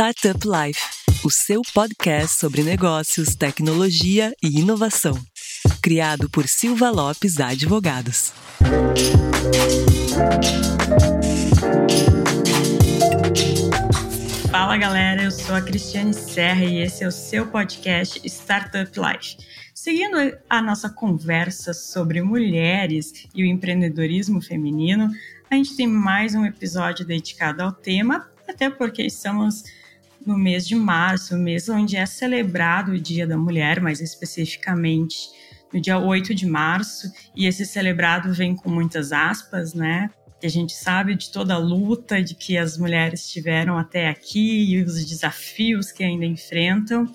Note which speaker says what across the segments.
Speaker 1: Startup Life, o seu podcast sobre negócios, tecnologia e inovação. Criado por Silva Lopes Advogados.
Speaker 2: Fala galera, eu sou a Cristiane Serra e esse é o seu podcast Startup Life. Seguindo a nossa conversa sobre mulheres e o empreendedorismo feminino, a gente tem mais um episódio dedicado ao tema, até porque estamos no mês de março, mês onde é celebrado o Dia da Mulher, mais especificamente no dia 8 de março, e esse celebrado vem com muitas aspas, né? Que a gente sabe de toda a luta de que as mulheres tiveram até aqui e os desafios que ainda enfrentam.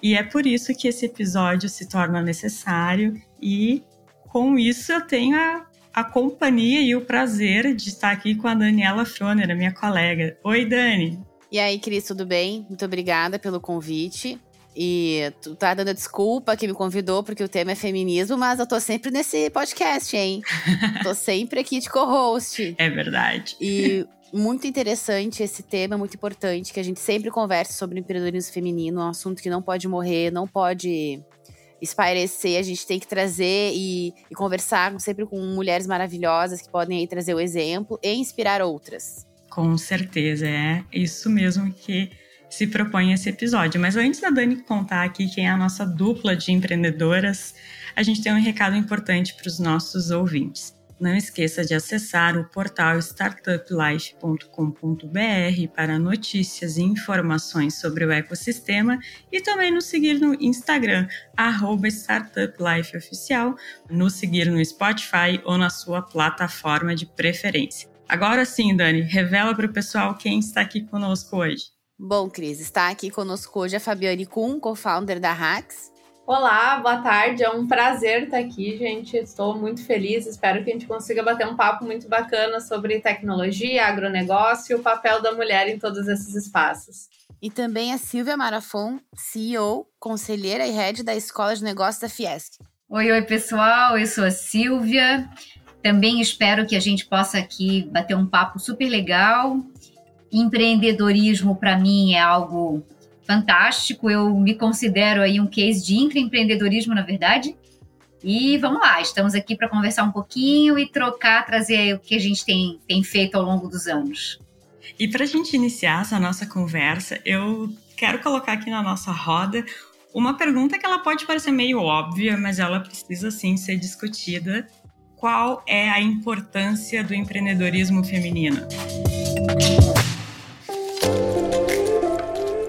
Speaker 2: E é por isso que esse episódio se torna necessário e com isso eu tenho a, a companhia e o prazer de estar aqui com a Daniela Froner, a minha colega. Oi, Dani!
Speaker 3: E aí, Cris, tudo bem? Muito obrigada pelo convite. E tu tá dando desculpa que me convidou porque o tema é feminismo, mas eu tô sempre nesse podcast, hein? tô sempre aqui de co-host.
Speaker 2: É verdade.
Speaker 3: E muito interessante esse tema, muito importante, que a gente sempre conversa sobre empreendedorismo feminino, um assunto que não pode morrer, não pode espairecer, a gente tem que trazer e, e conversar sempre com mulheres maravilhosas que podem aí trazer o exemplo e inspirar outras.
Speaker 2: Com certeza, é isso mesmo que se propõe esse episódio. Mas antes da Dani contar aqui quem é a nossa dupla de empreendedoras, a gente tem um recado importante para os nossos ouvintes. Não esqueça de acessar o portal startuplife.com.br para notícias e informações sobre o ecossistema e também nos seguir no Instagram, startuplifeoficial, nos seguir no Spotify ou na sua plataforma de preferência. Agora sim, Dani, revela para o pessoal quem está aqui conosco hoje.
Speaker 3: Bom, Cris, está aqui conosco hoje a Fabiane Kuhn, co-founder da Hacks.
Speaker 4: Olá, boa tarde. É um prazer estar aqui, gente. Estou muito feliz. Espero que a gente consiga bater um papo muito bacana sobre tecnologia, agronegócio e o papel da mulher em todos esses espaços.
Speaker 3: E também a Silvia Marafon, CEO, conselheira e head da Escola de Negócios da Fiesc.
Speaker 5: Oi, oi, pessoal. Eu sou a Silvia. Também espero que a gente possa aqui bater um papo super legal. Empreendedorismo, para mim, é algo fantástico. Eu me considero aí um case de intraempreendedorismo, na verdade. E vamos lá, estamos aqui para conversar um pouquinho e trocar, trazer o que a gente tem, tem feito ao longo dos anos.
Speaker 2: E para a gente iniciar essa nossa conversa, eu quero colocar aqui na nossa roda uma pergunta que ela pode parecer meio óbvia, mas ela precisa sim ser discutida qual é a importância do empreendedorismo feminino?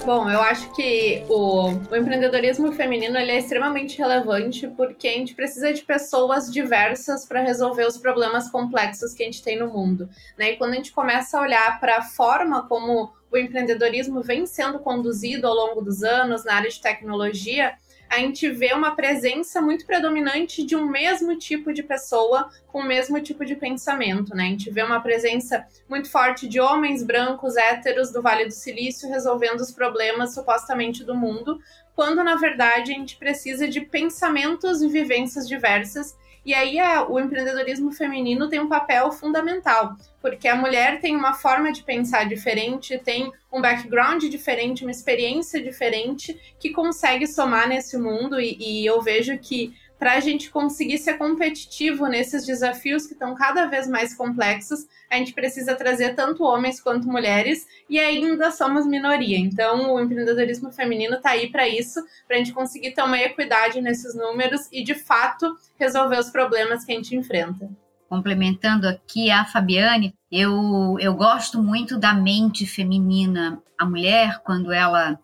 Speaker 4: Bom, eu acho que o, o, empreendedorismo feminino ele é extremamente relevante porque a gente precisa de pessoas diversas para resolver os problemas complexos que a gente tem no mundo. Né? E quando a gente começa a olhar para a forma como o empreendedorismo vem sendo conduzido ao longo dos anos na área de tecnologia, a gente vê uma presença muito predominante de um mesmo tipo de pessoa com o mesmo tipo de pensamento, né? A gente vê uma presença muito forte de homens brancos, héteros do Vale do Silício resolvendo os problemas supostamente do mundo, quando na verdade a gente precisa de pensamentos e vivências diversas e aí a, o empreendedorismo feminino tem um papel fundamental, porque a mulher tem uma forma de pensar diferente, tem um background diferente, uma experiência diferente que consegue somar nesse mundo. E, e eu vejo que para a gente conseguir ser competitivo nesses desafios que estão cada vez mais complexos, a gente precisa trazer tanto homens quanto mulheres e ainda somos minoria. Então, o empreendedorismo feminino está aí para isso, para a gente conseguir ter uma equidade nesses números e, de fato, resolver os problemas que a gente enfrenta.
Speaker 5: Complementando aqui a Fabiane, eu, eu gosto muito da mente feminina. A mulher, quando ela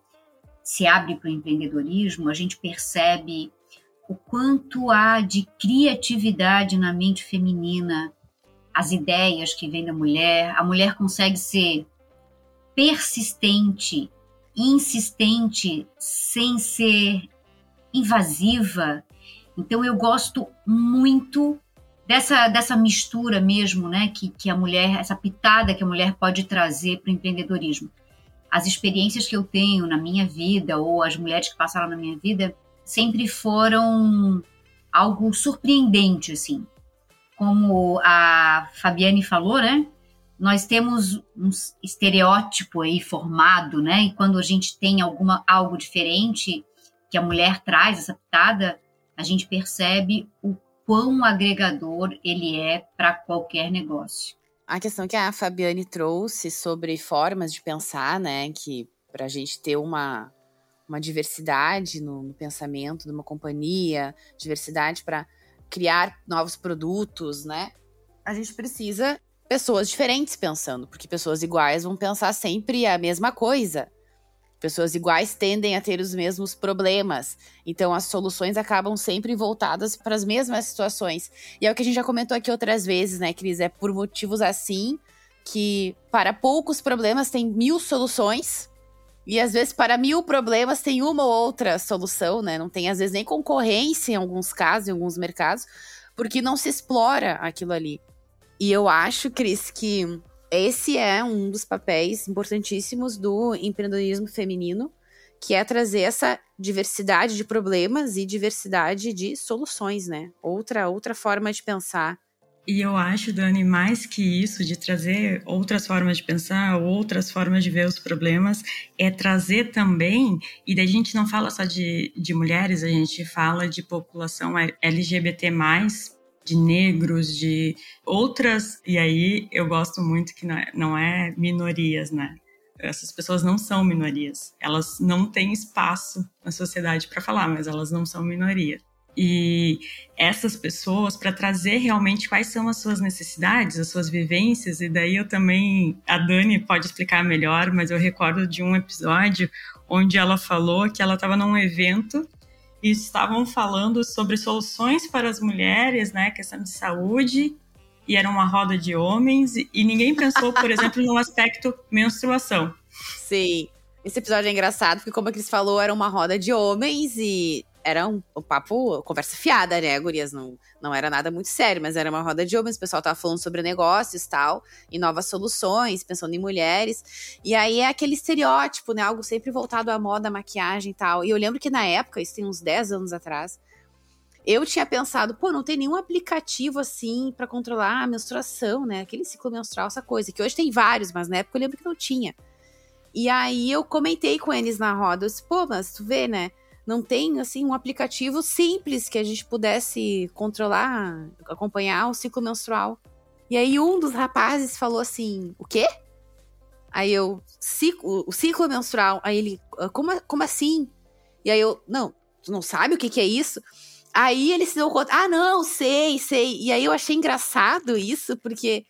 Speaker 5: se abre para o empreendedorismo, a gente percebe o quanto há de criatividade na mente feminina, as ideias que vêm da mulher. A mulher consegue ser persistente, insistente, sem ser invasiva. Então eu gosto muito dessa, dessa mistura mesmo, né, que, que a mulher, essa pitada que a mulher pode trazer para o empreendedorismo. As experiências que eu tenho na minha vida, ou as mulheres que passaram na minha vida, sempre foram algo surpreendente, assim. Como a Fabiane falou, né? nós temos um estereótipo aí formado, né? E quando a gente tem alguma algo diferente que a mulher traz essa pitada, a gente percebe o quão agregador ele é para qualquer negócio.
Speaker 3: A questão que a Fabiane trouxe sobre formas de pensar, né, que para a gente ter uma, uma diversidade no, no pensamento de uma companhia, diversidade para criar novos produtos, né, a gente precisa pessoas diferentes pensando, porque pessoas iguais vão pensar sempre a mesma coisa. Pessoas iguais tendem a ter os mesmos problemas. Então, as soluções acabam sempre voltadas para as mesmas situações. E é o que a gente já comentou aqui outras vezes, né, Cris? É por motivos assim que para poucos problemas tem mil soluções. E às vezes, para mil problemas, tem uma ou outra solução, né? Não tem, às vezes, nem concorrência em alguns casos, em alguns mercados, porque não se explora aquilo ali. E eu acho, Cris, que esse é um dos papéis importantíssimos do empreendedorismo feminino, que é trazer essa diversidade de problemas e diversidade de soluções, né? Outra outra forma de pensar.
Speaker 2: E eu acho, Dani, mais que isso, de trazer outras formas de pensar, outras formas de ver os problemas, é trazer também, e daí a gente não fala só de, de mulheres, a gente fala de população LGBT, de negros, de outras. E aí eu gosto muito que não é, não é minorias, né? Essas pessoas não são minorias. Elas não têm espaço na sociedade para falar, mas elas não são minoria. E essas pessoas, para trazer realmente quais são as suas necessidades, as suas vivências, e daí eu também, a Dani pode explicar melhor, mas eu recordo de um episódio onde ela falou que ela estava num evento e estavam falando sobre soluções para as mulheres, né, questão de saúde, e era uma roda de homens, e ninguém pensou, por exemplo, no aspecto menstruação.
Speaker 3: Sim. Esse episódio é engraçado, porque como a Cris falou, era uma roda de homens e era um, um papo, conversa fiada, né, gurias? Não, não era nada muito sério, mas era uma roda de homens, o pessoal tava falando sobre negócios tal, e novas soluções, pensando em mulheres. E aí é aquele estereótipo, né? Algo sempre voltado à moda, maquiagem e tal. E eu lembro que na época, isso tem uns 10 anos atrás, eu tinha pensado, pô, não tem nenhum aplicativo assim para controlar a menstruação, né? Aquele ciclo menstrual, essa coisa, que hoje tem vários, mas na época eu lembro que não tinha. E aí eu comentei com eles na roda, eu disse, pô, mas tu vê, né? Não tem assim um aplicativo simples que a gente pudesse controlar, acompanhar o ciclo menstrual. E aí um dos rapazes falou assim: "O quê?" Aí eu, ciclo, o ciclo menstrual. Aí ele, ah, como, como assim? E aí eu, não, tu não sabe o que, que é isso? Aí ele se deu conta, ah, não, sei, sei. E aí eu achei engraçado isso, porque,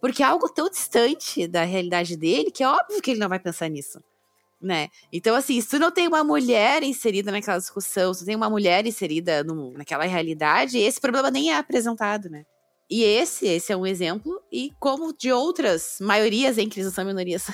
Speaker 3: porque é algo tão distante da realidade dele que é óbvio que ele não vai pensar nisso né? Então, assim, se tu não tem uma mulher inserida naquela discussão, se tu tem uma mulher inserida no, naquela realidade, esse problema nem é apresentado, né? E esse, esse é um exemplo, e como de outras maiorias, em que não são minorias,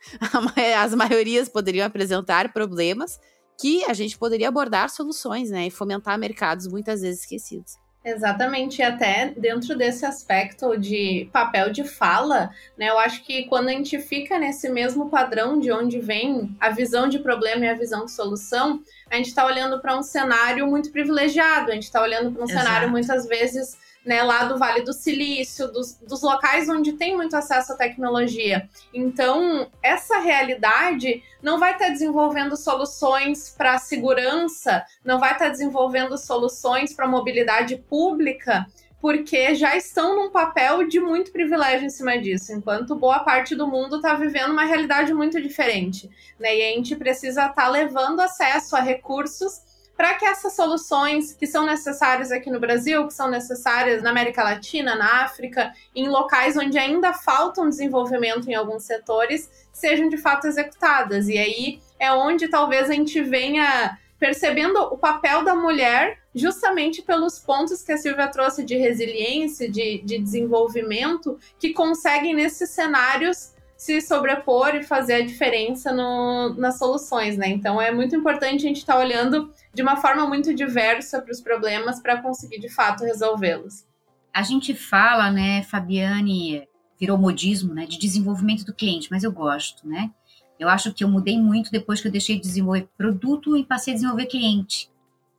Speaker 3: as maiorias poderiam apresentar problemas que a gente poderia abordar soluções, né? E fomentar mercados muitas vezes esquecidos.
Speaker 4: Exatamente, e até dentro desse aspecto de papel de fala, né? Eu acho que quando a gente fica nesse mesmo padrão de onde vem a visão de problema e a visão de solução, a gente está olhando para um cenário muito privilegiado, a gente está olhando para um Exato. cenário muitas vezes né, lá do Vale do Silício, dos, dos locais onde tem muito acesso à tecnologia. Então, essa realidade não vai estar tá desenvolvendo soluções para segurança, não vai estar tá desenvolvendo soluções para mobilidade pública, porque já estão num papel de muito privilégio em cima disso, enquanto boa parte do mundo está vivendo uma realidade muito diferente. Né? E a gente precisa estar tá levando acesso a recursos para que essas soluções que são necessárias aqui no Brasil, que são necessárias na América Latina, na África, em locais onde ainda falta um desenvolvimento em alguns setores, sejam de fato executadas. E aí é onde talvez a gente venha percebendo o papel da mulher justamente pelos pontos que a Silvia trouxe de resiliência, de, de desenvolvimento, que conseguem nesses cenários se sobrepor e fazer a diferença no, nas soluções, né? Então é muito importante a gente estar tá olhando de uma forma muito diversa para os problemas para conseguir de fato resolvê-los.
Speaker 5: A gente fala, né, Fabiane, virou modismo, né, de desenvolvimento do cliente, mas eu gosto, né? Eu acho que eu mudei muito depois que eu deixei de desenvolver produto e passei a desenvolver cliente.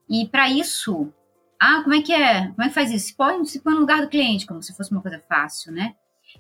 Speaker 5: E para isso, ah, como é que é? Como é que faz isso? Se põe, se põe no lugar do cliente, como se fosse uma coisa fácil, né?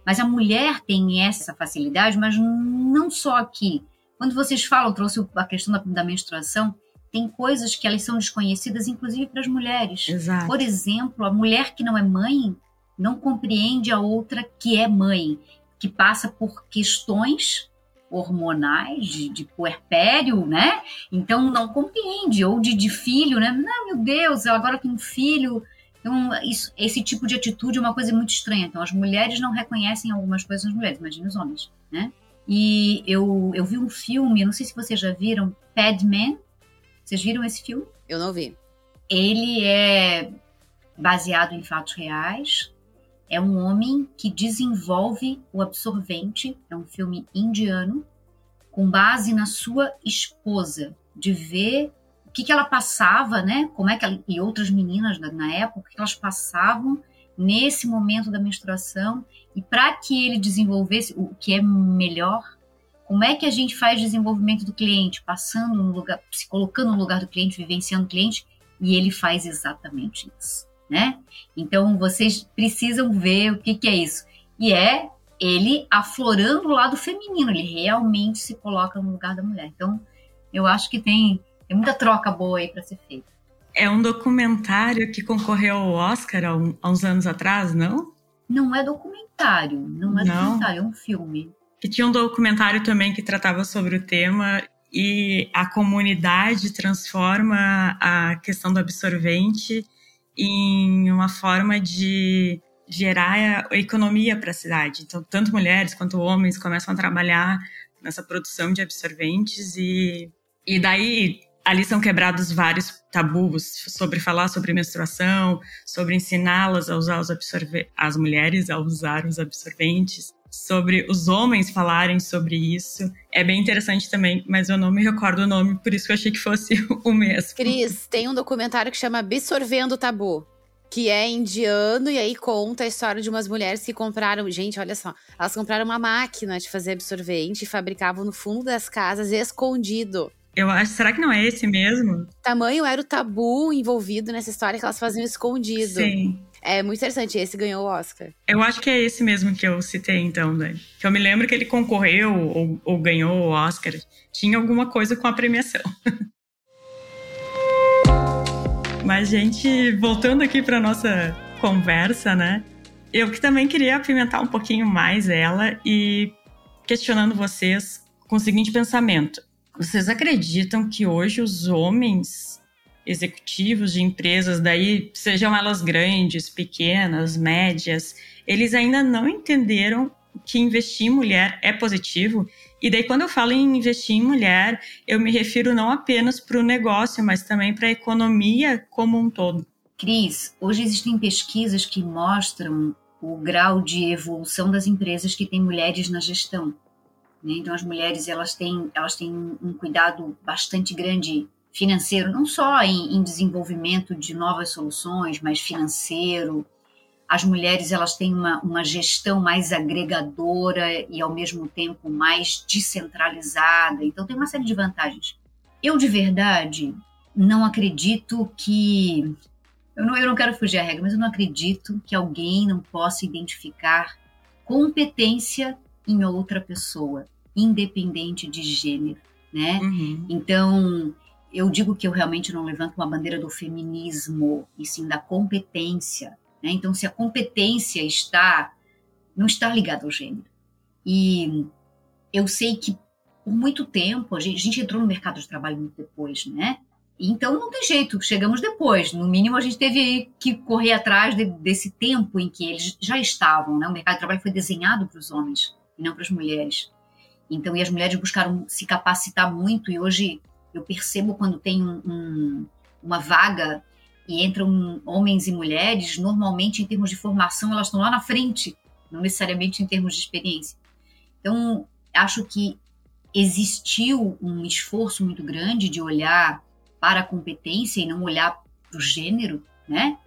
Speaker 5: Mas a mulher tem essa facilidade, mas não só aqui. Quando vocês falam, trouxe a questão da, da menstruação, tem coisas que elas são desconhecidas, inclusive para as mulheres.
Speaker 2: Exato.
Speaker 5: Por exemplo, a mulher que não é mãe não compreende a outra que é mãe, que passa por questões hormonais, de, de puerpério, né? Então não compreende, ou de, de filho, né? Não, meu Deus, eu agora tenho um filho. Então, isso, esse tipo de atitude é uma coisa muito estranha. Então, as mulheres não reconhecem algumas coisas nas mulheres, imagina os homens, né? E eu, eu vi um filme, não sei se vocês já viram, Padman. Vocês viram esse filme?
Speaker 3: Eu não vi.
Speaker 5: Ele é baseado em fatos reais. É um homem que desenvolve o absorvente. É um filme indiano com base na sua esposa, de ver o que, que ela passava, né? Como é que ela, e outras meninas na, na época, o que elas passavam nesse momento da menstruação e para que ele desenvolvesse o que é melhor, como é que a gente faz desenvolvimento do cliente, passando no lugar, se colocando no lugar do cliente, vivenciando o cliente, e ele faz exatamente isso, né? Então vocês precisam ver o que, que é isso. E é ele aflorando o lado feminino, ele realmente se coloca no lugar da mulher. Então, eu acho que tem, tem muita troca boa aí para ser feita.
Speaker 2: É um documentário que concorreu ao Oscar há, um, há uns anos atrás, não?
Speaker 5: Não é documentário, não é não. documentário, é um filme.
Speaker 2: Que tinha um documentário também que tratava sobre o tema e a comunidade transforma a questão do absorvente em uma forma de gerar economia para a cidade. Então, tanto mulheres quanto homens começam a trabalhar nessa produção de absorventes e, e daí ali são quebrados vários tabus sobre falar sobre menstruação, sobre ensiná-las a usar os absorventes, as mulheres a usar os absorventes, sobre os homens falarem sobre isso. É bem interessante também, mas eu não me recordo o nome, por isso que eu achei que fosse o mesmo.
Speaker 3: Cris, tem um documentário que chama Absorvendo o Tabu. Que é indiano, e aí conta a história de umas mulheres que compraram. Gente, olha só. Elas compraram uma máquina de fazer absorvente e fabricavam no fundo das casas, escondido.
Speaker 2: Eu acho, será que não é esse mesmo?
Speaker 3: Tamanho era o tabu envolvido nessa história que elas faziam escondido.
Speaker 2: Sim.
Speaker 3: É muito interessante, esse ganhou o Oscar.
Speaker 2: Eu acho que é esse mesmo que eu citei, então, né? Que eu me lembro que ele concorreu ou, ou ganhou o Oscar. Tinha alguma coisa com a premiação. Mas, gente, voltando aqui para nossa conversa, né? Eu que também queria apimentar um pouquinho mais ela e questionando vocês com o seguinte pensamento. Vocês acreditam que hoje os homens executivos de empresas, daí sejam elas grandes, pequenas, médias, eles ainda não entenderam que investir em mulher é positivo. E daí, quando eu falo em investir em mulher, eu me refiro não apenas para o negócio, mas também para a economia como um todo.
Speaker 5: Cris, hoje existem pesquisas que mostram o grau de evolução das empresas que têm mulheres na gestão. Né? Então, as mulheres elas têm, elas têm um cuidado bastante grande financeiro, não só em, em desenvolvimento de novas soluções, mas financeiro. As mulheres elas têm uma, uma gestão mais agregadora e, ao mesmo tempo, mais descentralizada. Então, tem uma série de vantagens. Eu, de verdade, não acredito que. Eu não, eu não quero fugir à regra, mas eu não acredito que alguém não possa identificar competência em outra pessoa, independente de gênero, né? Uhum. Então, eu digo que eu realmente não levanto uma bandeira do feminismo, e sim da competência, né? Então, se a competência está não está ligada ao gênero. E eu sei que por muito tempo a gente, a gente entrou no mercado de trabalho muito depois, né? Então não tem jeito, chegamos depois. No mínimo a gente teve que correr atrás de, desse tempo em que eles já estavam, né? O mercado de trabalho foi desenhado para os homens e não para as mulheres. Então, e as mulheres buscaram se capacitar muito, e hoje eu percebo quando tem um, um, uma vaga e entram homens e mulheres, normalmente em termos de formação elas estão lá na frente, não necessariamente em termos de experiência. Então, acho que existiu um esforço muito grande de olhar para a competência e não olhar para o gênero, né?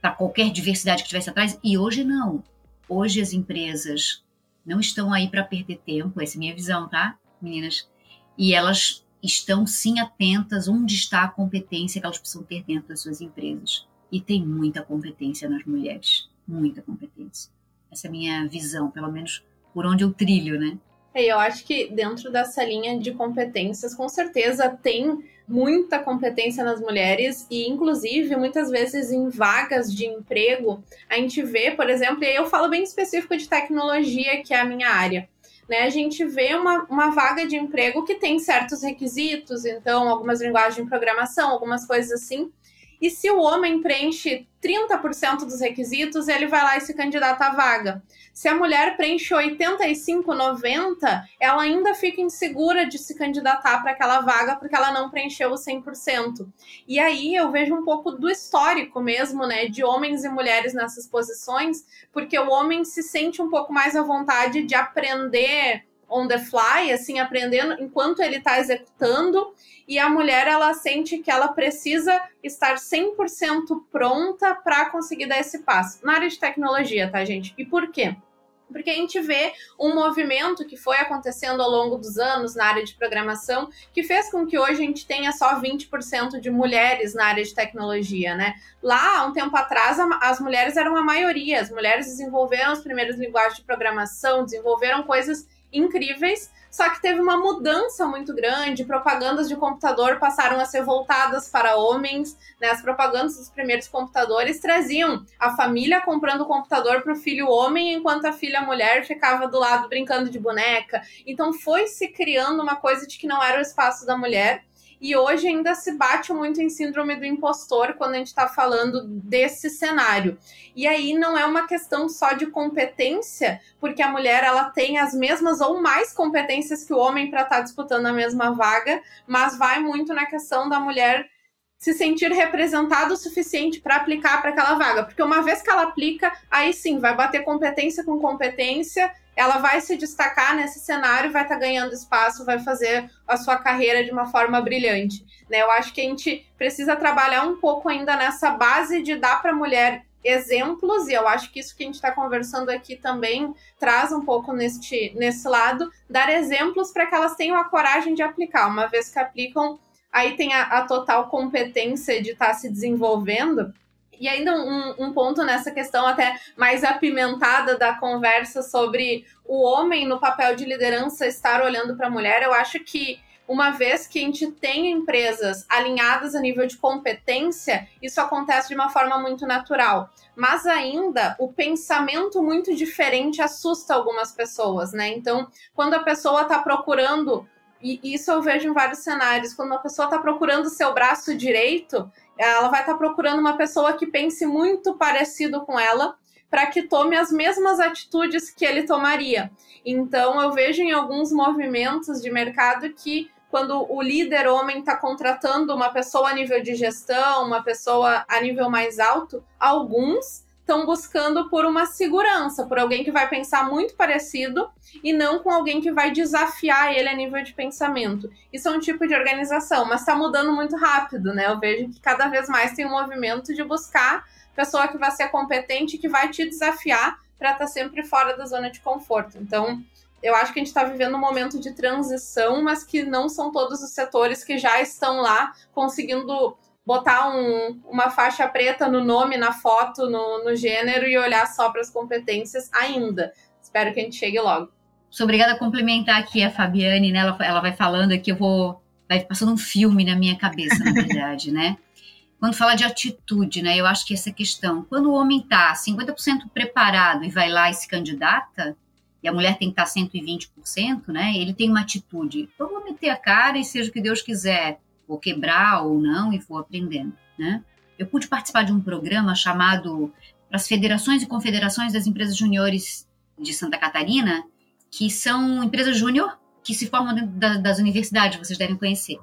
Speaker 5: Para qualquer diversidade que estivesse atrás, e hoje não. Hoje as empresas não estão aí para perder tempo, essa é a minha visão, tá, meninas? E elas estão sim atentas onde está a competência que elas precisam ter dentro das suas empresas. E tem muita competência nas mulheres, muita competência. essa é a minha visão, pelo menos por onde eu trilho, né?
Speaker 4: Eu acho que dentro dessa linha de competências, com certeza tem muita competência nas mulheres e, inclusive, muitas vezes em vagas de emprego, a gente vê, por exemplo, e eu falo bem específico de tecnologia, que é a minha área. Né, a gente vê uma, uma vaga de emprego que tem certos requisitos, então, algumas linguagens de programação, algumas coisas assim, e se o homem preenche 30% dos requisitos, ele vai lá e se candidata à vaga. Se a mulher preenche 85, 90, ela ainda fica insegura de se candidatar para aquela vaga porque ela não preencheu o 100%. E aí eu vejo um pouco do histórico mesmo, né, de homens e mulheres nessas posições, porque o homem se sente um pouco mais à vontade de aprender on the fly, assim, aprendendo enquanto ele está executando, e a mulher ela sente que ela precisa estar 100% pronta para conseguir dar esse passo. Na área de tecnologia, tá, gente? E por quê? Porque a gente vê um movimento que foi acontecendo ao longo dos anos na área de programação, que fez com que hoje a gente tenha só 20% de mulheres na área de tecnologia, né? Lá, um tempo atrás, as mulheres eram a maioria. As mulheres desenvolveram as primeiras linguagens de programação, desenvolveram coisas incríveis, só que teve uma mudança muito grande. Propagandas de computador passaram a ser voltadas para homens. Né? As propagandas dos primeiros computadores traziam a família comprando o computador para o filho homem, enquanto a filha mulher ficava do lado brincando de boneca. Então foi se criando uma coisa de que não era o espaço da mulher e hoje ainda se bate muito em síndrome do impostor quando a gente está falando desse cenário. E aí não é uma questão só de competência, porque a mulher ela tem as mesmas ou mais competências que o homem para estar tá disputando a mesma vaga, mas vai muito na questão da mulher se sentir representado o suficiente para aplicar para aquela vaga, porque uma vez que ela aplica, aí sim vai bater competência com competência ela vai se destacar nesse cenário, vai estar tá ganhando espaço, vai fazer a sua carreira de uma forma brilhante. Né? Eu acho que a gente precisa trabalhar um pouco ainda nessa base de dar para a mulher exemplos, e eu acho que isso que a gente está conversando aqui também traz um pouco neste, nesse lado, dar exemplos para que elas tenham a coragem de aplicar. Uma vez que aplicam, aí tem a, a total competência de estar tá se desenvolvendo, e ainda um, um, ponto nessa questão até mais apimentada da conversa sobre o homem no papel de liderança estar olhando para a mulher, eu acho que uma vez que a gente tem empresas alinhadas a nível de competência, isso acontece de uma forma muito natural. Mas ainda o pensamento muito diferente assusta algumas pessoas, né? Então, quando a pessoa está procurando e isso eu vejo em vários cenários. Quando uma pessoa está procurando o seu braço direito, ela vai estar tá procurando uma pessoa que pense muito parecido com ela para que tome as mesmas atitudes que ele tomaria. Então, eu vejo em alguns movimentos de mercado que quando o líder homem está contratando uma pessoa a nível de gestão, uma pessoa a nível mais alto, alguns estão buscando por uma segurança, por alguém que vai pensar muito parecido e não com alguém que vai desafiar ele a nível de pensamento. Isso é um tipo de organização, mas está mudando muito rápido, né? Eu vejo que cada vez mais tem um movimento de buscar pessoa que vai ser competente, que vai te desafiar para estar tá sempre fora da zona de conforto. Então, eu acho que a gente está vivendo um momento de transição, mas que não são todos os setores que já estão lá conseguindo botar um, uma faixa preta no nome, na foto, no, no gênero e olhar só para as competências ainda. Espero que a gente chegue logo.
Speaker 5: Sou obrigada a complementar aqui a Fabiane, né? Ela, ela vai falando aqui, eu vou. Vai passando um filme na minha cabeça, na verdade, né? Quando fala de atitude, né? Eu acho que essa questão. Quando o homem está 50% preparado e vai lá e se candidata, e a mulher tem que tá estar 120%, né? Ele tem uma atitude. Eu vou meter a cara e seja o que Deus quiser vou quebrar ou não e vou aprendendo, né? Eu pude participar de um programa chamado para as federações e confederações das empresas juniores de Santa Catarina, que são empresas júnior que se formam dentro das universidades, vocês devem conhecer.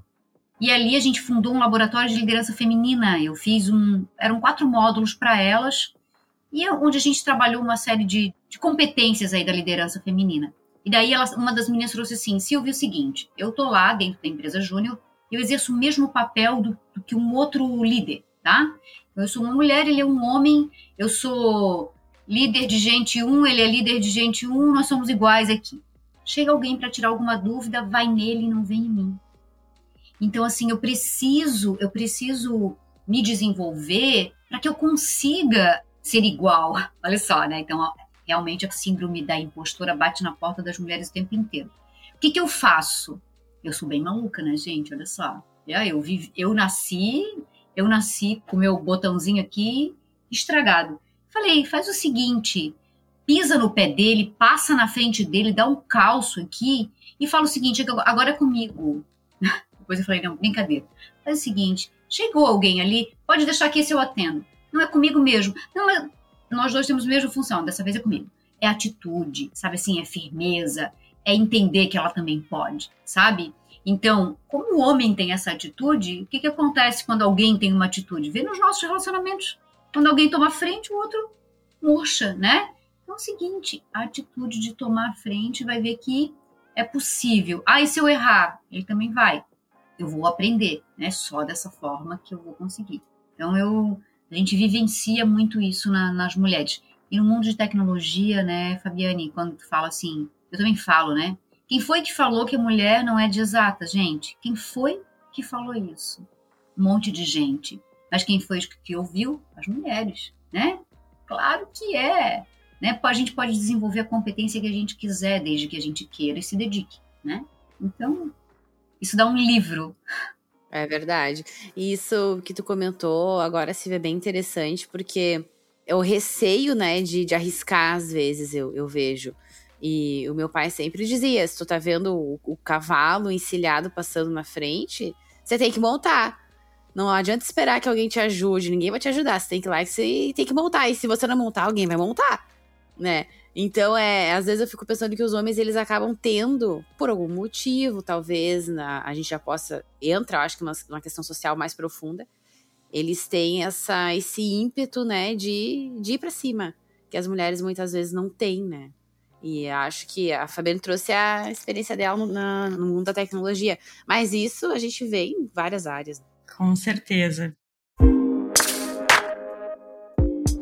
Speaker 5: E ali a gente fundou um laboratório de liderança feminina. Eu fiz um, eram quatro módulos para elas e é onde a gente trabalhou uma série de, de competências aí da liderança feminina. E daí ela, uma das meninas trouxe assim, Silvia, é o seguinte, eu tô lá dentro da empresa júnior eu exerço o mesmo papel do, do que um outro líder, tá? Então, eu sou uma mulher, ele é um homem, eu sou líder de gente 1, ele é líder de gente 1, nós somos iguais aqui. Chega alguém para tirar alguma dúvida, vai nele e não vem em mim. Então, assim, eu preciso, eu preciso me desenvolver para que eu consiga ser igual. Olha só, né? Então, Realmente a síndrome da impostora bate na porta das mulheres o tempo inteiro. O que, que eu faço? Eu sou bem maluca, né, gente? Olha só. Eu, vivi, eu nasci, eu nasci com meu botãozinho aqui estragado. Falei, faz o seguinte, pisa no pé dele, passa na frente dele, dá um calço aqui e fala o seguinte, agora é comigo. Depois eu falei, não, brincadeira. Faz o seguinte, chegou alguém ali, pode deixar que esse eu atendo. Não é comigo mesmo. Não, nós dois temos a mesma função, dessa vez é comigo. É atitude, sabe assim, é firmeza, é entender que ela também pode, sabe? Então, como o homem tem essa atitude, o que, que acontece quando alguém tem uma atitude? Vê nos nossos relacionamentos. Quando alguém toma frente, o outro murcha, né? Então é o seguinte, a atitude de tomar frente vai ver que é possível. Ah, e se eu errar? Ele também vai. Eu vou aprender, né? Só dessa forma que eu vou conseguir. Então eu, a gente vivencia muito isso na, nas mulheres. E no mundo de tecnologia, né, Fabiane, quando tu fala assim, eu também falo, né? Quem foi que falou que a mulher não é de exata, gente? Quem foi que falou isso? Um monte de gente. Mas quem foi que ouviu? As mulheres, né? Claro que é. Né? A gente pode desenvolver a competência que a gente quiser, desde que a gente queira e se dedique, né? Então, isso dá um livro.
Speaker 3: É verdade. E isso que tu comentou agora se vê bem interessante, porque é o receio, né, de, de arriscar às vezes, eu, eu vejo. E o meu pai sempre dizia: se tu tá vendo o, o cavalo encilhado passando na frente, você tem que montar. Não adianta esperar que alguém te ajude, ninguém vai te ajudar. Você tem que ir lá e você tem que montar. E se você não montar, alguém vai montar, né? Então, é, às vezes eu fico pensando que os homens eles acabam tendo, por algum motivo, talvez, na, a gente já possa. Entra, acho que, uma questão social mais profunda. Eles têm essa, esse ímpeto, né, de, de ir para cima. Que as mulheres muitas vezes não têm, né? E acho que a Fabiana trouxe a experiência dela no, no mundo da tecnologia. Mas isso a gente vê em várias áreas.
Speaker 2: Com certeza.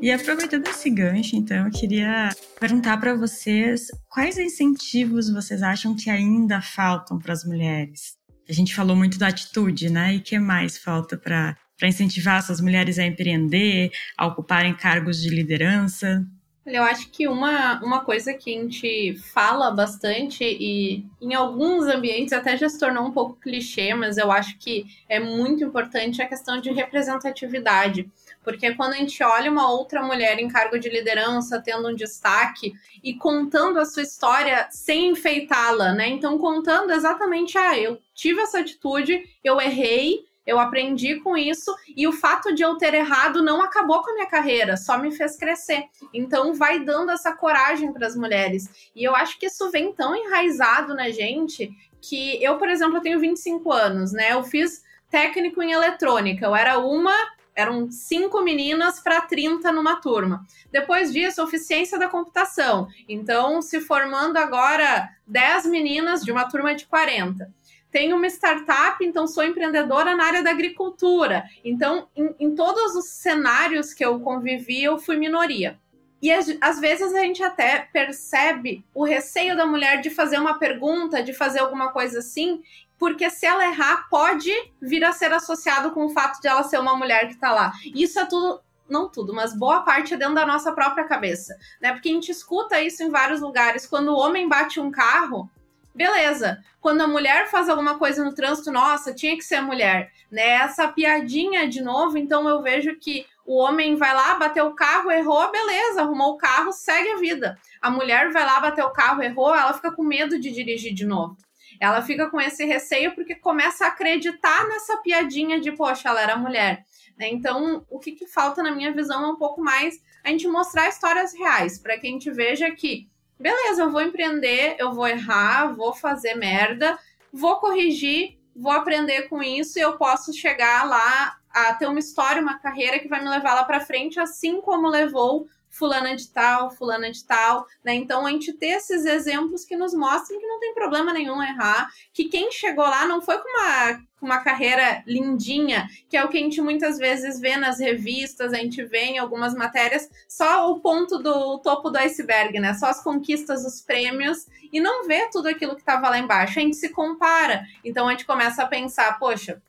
Speaker 2: E aproveitando esse gancho, então, eu queria perguntar para vocês quais incentivos vocês acham que ainda faltam para as mulheres? A gente falou muito da atitude, né? E que mais falta para incentivar essas mulheres a empreender, a ocuparem cargos de liderança?
Speaker 4: Eu acho que uma, uma coisa que a gente fala bastante e em alguns ambientes até já se tornou um pouco clichê, mas eu acho que é muito importante a questão de representatividade. Porque quando a gente olha uma outra mulher em cargo de liderança, tendo um destaque e contando a sua história sem enfeitá-la, né? Então, contando exatamente, ah, eu tive essa atitude, eu errei, eu aprendi com isso e o fato de eu ter errado não acabou com a minha carreira, só me fez crescer. Então vai dando essa coragem para as mulheres. E eu acho que isso vem tão enraizado na gente que eu, por exemplo, eu tenho 25 anos, né? Eu fiz técnico em eletrônica. Eu era uma eram cinco meninas para 30 numa turma. Depois disso, oficiência da computação. Então, se formando agora 10 meninas de uma turma de 40 tenho uma startup, então sou empreendedora na área da agricultura. Então, em, em todos os cenários que eu convivi, eu fui minoria. E às vezes a gente até percebe o receio da mulher de fazer uma pergunta, de fazer alguma coisa assim, porque se ela errar, pode vir a ser associado com o fato de ela ser uma mulher que está lá. Isso é tudo não tudo, mas boa parte é dentro da nossa própria cabeça, né? Porque a gente escuta isso em vários lugares. Quando o homem bate um carro, beleza. Quando a mulher faz alguma coisa no trânsito, nossa, tinha que ser a mulher, né? Essa piadinha de novo, então eu vejo que o homem vai lá, bateu o carro, errou, beleza, arrumou o carro, segue a vida. A mulher vai lá, bateu o carro, errou, ela fica com medo de dirigir de novo. Ela fica com esse receio porque começa a acreditar nessa piadinha de, poxa, ela era mulher. Né? Então, o que, que falta, na minha visão, é um pouco mais a gente mostrar histórias reais, para que a gente veja que beleza, eu vou empreender, eu vou errar, vou fazer merda, vou corrigir, vou aprender com isso e eu posso chegar lá a ter uma história, uma carreira que vai me levar lá para frente, assim como levou fulana de tal, fulana de tal, né? Então a gente ter esses exemplos que nos mostram que não tem problema nenhum errar, que quem chegou lá não foi com uma, uma carreira lindinha, que é o que a gente muitas vezes vê nas revistas, a gente vê em algumas matérias, só o ponto do topo do iceberg, né? Só as conquistas, os prêmios, e não vê tudo aquilo que estava lá embaixo. A gente se compara. Então a gente começa a pensar, poxa,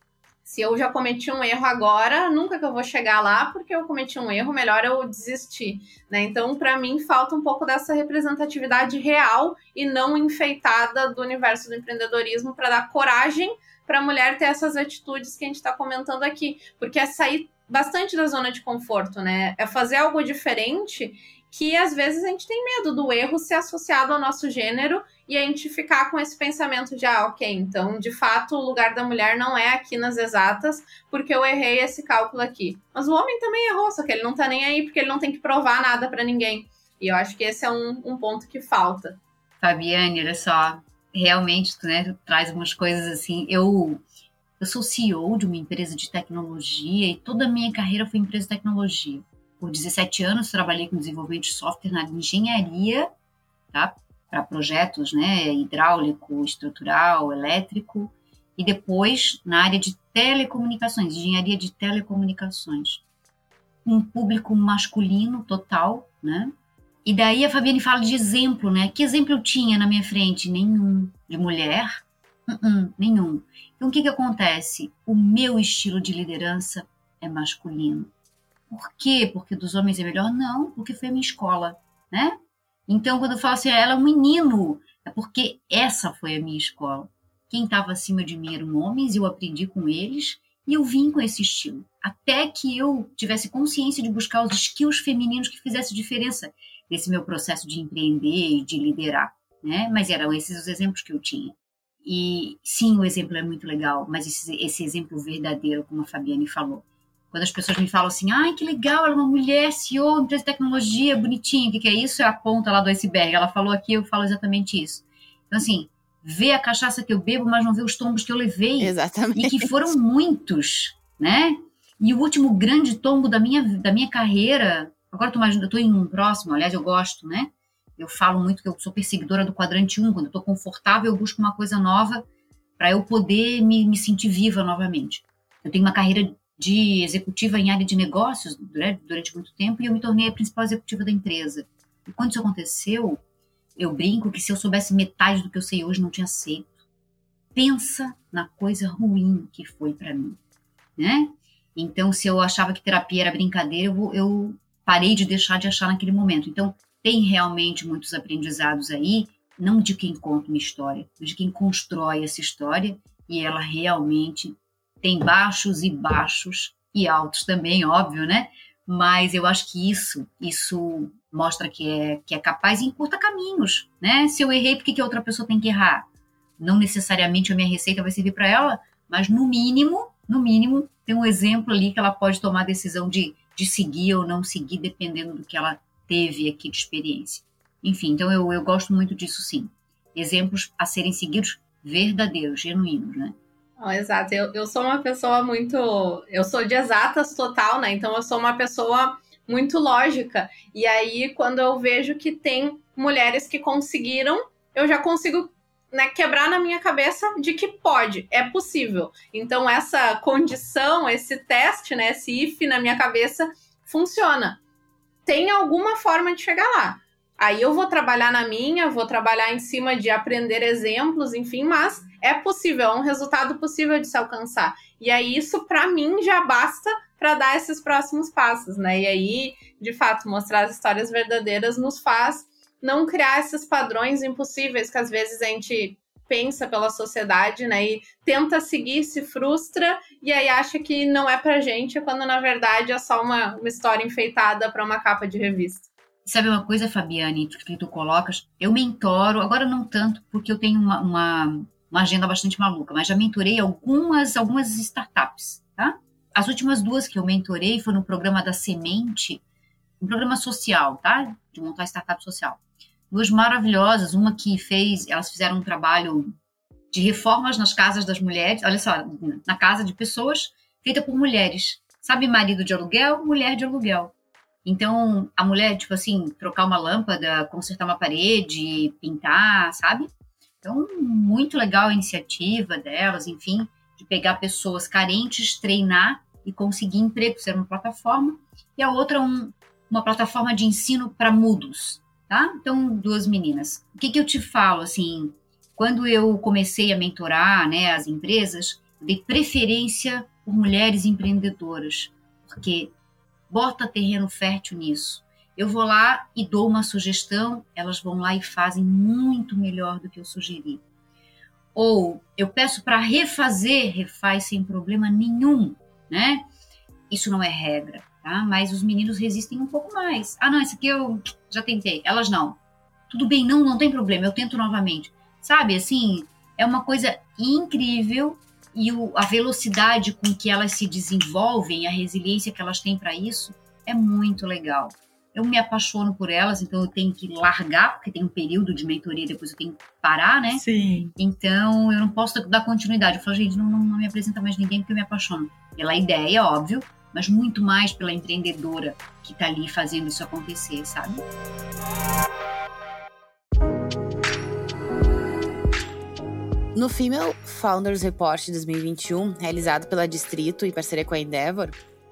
Speaker 4: Se eu já cometi um erro agora, nunca que eu vou chegar lá, porque eu cometi um erro, melhor eu desistir. Né? Então, para mim, falta um pouco dessa representatividade real e não enfeitada do universo do empreendedorismo para dar coragem para a mulher ter essas atitudes que a gente está comentando aqui. Porque é sair bastante da zona de conforto, né? É fazer algo diferente que às vezes a gente tem medo do erro ser associado ao nosso gênero e a gente ficar com esse pensamento de, ah, ok, então de fato o lugar da mulher não é aqui nas exatas, porque eu errei esse cálculo aqui. Mas o homem também errou, só que ele não tá nem aí porque ele não tem que provar nada para ninguém. E eu acho que esse é um, um ponto que falta.
Speaker 5: Fabiane, olha só, realmente tu, né, traz umas coisas assim. Eu, eu sou CEO de uma empresa de tecnologia e toda a minha carreira foi empresa de tecnologia. Por 17 anos trabalhei com desenvolvimento de software na engenharia, tá? Para projetos, né, hidráulico, estrutural, elétrico, e depois na área de telecomunicações, engenharia de telecomunicações. Um público masculino total, né? E daí a Fabiane fala de exemplo, né? Que exemplo eu tinha na minha frente? Nenhum. De mulher? Uh -uh, nenhum. Então o que, que acontece? O meu estilo de liderança é masculino. Por quê? Porque dos homens é melhor? Não, porque foi a minha escola, né? Então, quando eu falo assim, ela é um menino, é porque essa foi a minha escola. Quem estava acima de mim eram homens, eu aprendi com eles, e eu vim com esse estilo. Até que eu tivesse consciência de buscar os skills femininos que fizessem diferença nesse meu processo de empreender e de liderar, né? Mas eram esses os exemplos que eu tinha. E sim, o exemplo é muito legal, mas esse, esse exemplo verdadeiro, como a Fabiane falou, quando as pessoas me falam assim, ai, que legal, ela é uma mulher, CEO, empresa de tecnologia, bonitinho, o que, que é isso? É a ponta lá do iceberg. Ela falou aqui, eu falo exatamente isso. Então, assim, ver a cachaça que eu bebo, mas não ver os tombos que eu levei.
Speaker 3: Exatamente.
Speaker 5: E que foram muitos, né? E o último grande tombo da minha, da minha carreira, agora eu tô em um próximo, aliás, eu gosto, né? Eu falo muito que eu sou perseguidora do quadrante 1, quando eu tô confortável, eu busco uma coisa nova para eu poder me, me sentir viva novamente. Eu tenho uma carreira de executiva em área de negócios durante, durante muito tempo e eu me tornei a principal executiva da empresa. E quando isso aconteceu, eu brinco que se eu soubesse metade do que eu sei hoje, não tinha aceito. Pensa na coisa ruim que foi para mim, né? Então, se eu achava que terapia era brincadeira, eu, eu parei de deixar de achar naquele momento. Então, tem realmente muitos aprendizados aí, não de quem conta uma história, mas de quem constrói essa história e ela realmente tem baixos e baixos e altos também, óbvio, né? Mas eu acho que isso, isso mostra que é, que é capaz e encurta caminhos, né? Se eu errei, por que, que outra pessoa tem que errar? Não necessariamente a minha receita vai servir para ela, mas no mínimo, no mínimo, tem um exemplo ali que ela pode tomar a decisão de, de seguir ou não seguir, dependendo do que ela teve aqui de experiência. Enfim, então eu, eu gosto muito disso sim. Exemplos a serem seguidos verdadeiros, genuínos, né?
Speaker 4: Exato. Eu, eu sou uma pessoa muito. Eu sou de exatas total, né? Então eu sou uma pessoa muito lógica. E aí, quando eu vejo que tem mulheres que conseguiram, eu já consigo né, quebrar na minha cabeça de que pode, é possível. Então, essa condição, esse teste, né, esse if na minha cabeça funciona. Tem alguma forma de chegar lá. Aí eu vou trabalhar na minha, vou trabalhar em cima de aprender exemplos, enfim, mas é possível, é um resultado possível de se alcançar. E aí isso para mim já basta para dar esses próximos passos, né? E aí, de fato, mostrar as histórias verdadeiras nos faz não criar esses padrões impossíveis que às vezes a gente pensa pela sociedade, né? E tenta seguir, se frustra e aí acha que não é pra gente, quando na verdade é só uma, uma história enfeitada para uma capa de revista.
Speaker 5: Sabe uma coisa, Fabiane, que tu colocas? Eu mentoro, agora não tanto, porque eu tenho uma, uma, uma agenda bastante maluca, mas já mentorei algumas, algumas startups, tá? As últimas duas que eu mentorei foram no programa da Semente, um programa social, tá? De montar startup social. Duas maravilhosas, uma que fez, elas fizeram um trabalho de reformas nas casas das mulheres, olha só, na casa de pessoas, feita por mulheres. Sabe marido de aluguel, mulher de aluguel. Então, a mulher, tipo assim, trocar uma lâmpada, consertar uma parede, pintar, sabe? Então, muito legal a iniciativa delas, enfim, de pegar pessoas carentes, treinar e conseguir emprego, ser uma plataforma. E a outra, um, uma plataforma de ensino para mudos, tá? Então, duas meninas. O que, que eu te falo, assim, quando eu comecei a mentorar né, as empresas, dei preferência por mulheres empreendedoras, porque bota terreno fértil nisso. Eu vou lá e dou uma sugestão, elas vão lá e fazem muito melhor do que eu sugeri. Ou eu peço para refazer, refaz sem problema nenhum, né? Isso não é regra, tá? Mas os meninos resistem um pouco mais. Ah, não, esse aqui eu já tentei. Elas não. Tudo bem, não, não tem problema, eu tento novamente. Sabe, assim, é uma coisa incrível e o, a velocidade com que elas se desenvolvem, a resiliência que elas têm para isso, é muito legal. Eu me apaixono por elas, então eu tenho que largar, porque tem um período de mentoria, depois eu tenho que parar, né?
Speaker 2: Sim.
Speaker 5: Então eu não posso dar continuidade. Eu falo, gente, não, não, não me apresenta mais ninguém porque eu me apaixono. Pela ideia, óbvio, mas muito mais pela empreendedora que está ali fazendo isso acontecer, sabe?
Speaker 3: No Female Founders Report 2021, realizado pela Distrito e parceria com a Endeavor,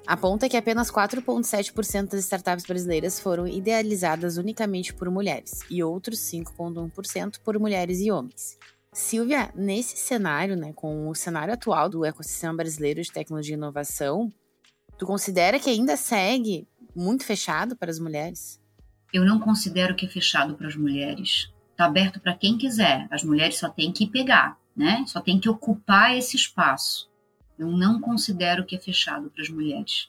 Speaker 3: aponta que apenas 4,7% das startups brasileiras foram idealizadas unicamente por mulheres e outros 5,1% por mulheres e homens. Silvia, nesse cenário, né, com o cenário atual do ecossistema brasileiro de tecnologia e inovação, tu considera que ainda segue muito fechado para as mulheres?
Speaker 5: Eu não considero que é fechado para as mulheres. Está aberto para quem quiser. As mulheres só têm que pegar, né? Só tem que ocupar esse espaço. Eu não considero que é fechado para as mulheres.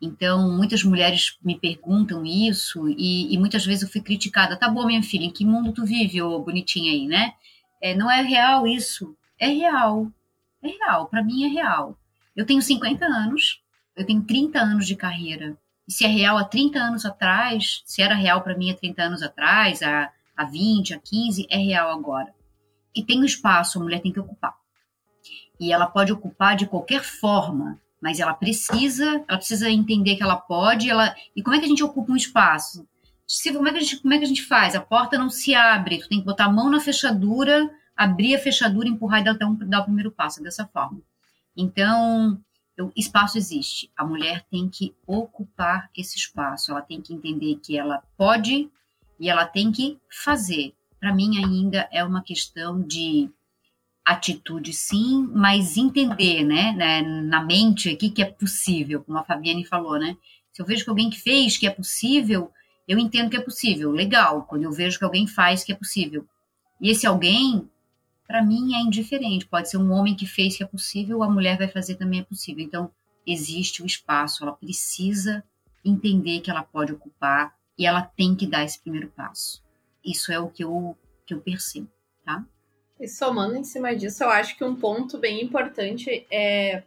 Speaker 5: Então, muitas mulheres me perguntam isso e, e, muitas vezes eu fui criticada. Tá bom, minha filha, em que mundo tu vive, ô bonitinha aí, né? É, não é real isso. É real. É real. Para mim é real. Eu tenho 50 anos, eu tenho 30 anos de carreira. E se é real há 30 anos atrás, se era real para mim há 30 anos atrás, há a 20, a 15, é real agora. E tem um espaço, a mulher tem que ocupar. E ela pode ocupar de qualquer forma, mas ela precisa, ela precisa entender que ela pode, ela, e como é que a gente ocupa um espaço? Se, como, é que a gente, como é que a gente faz? A porta não se abre, tu tem que botar a mão na fechadura, abrir a fechadura, empurrar e dar, um, dar o primeiro passo, dessa forma. Então, o espaço existe. A mulher tem que ocupar esse espaço, ela tem que entender que ela pode e ela tem que fazer. Para mim, ainda é uma questão de atitude, sim, mas entender, né, né, na mente aqui que é possível, como a Fabiane falou, né? Se eu vejo que alguém fez que é possível, eu entendo que é possível, legal. Quando eu vejo que alguém faz que é possível. E esse alguém, para mim, é indiferente. Pode ser um homem que fez que é possível, a mulher vai fazer também é possível. Então, existe o espaço, ela precisa entender que ela pode ocupar e ela tem que dar esse primeiro passo. Isso é o que eu, que eu percebo, tá?
Speaker 4: E somando em cima disso, eu acho que um ponto bem importante é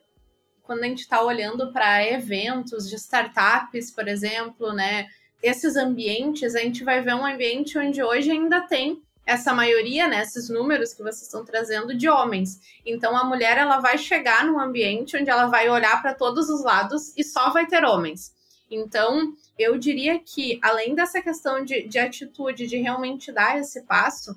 Speaker 4: quando a gente está olhando para eventos de startups, por exemplo, né? Esses ambientes, a gente vai ver um ambiente onde hoje ainda tem essa maioria, né, esses números que vocês estão trazendo de homens. Então a mulher ela vai chegar num ambiente onde ela vai olhar para todos os lados e só vai ter homens. Então, eu diria que, além dessa questão de, de atitude, de realmente dar esse passo,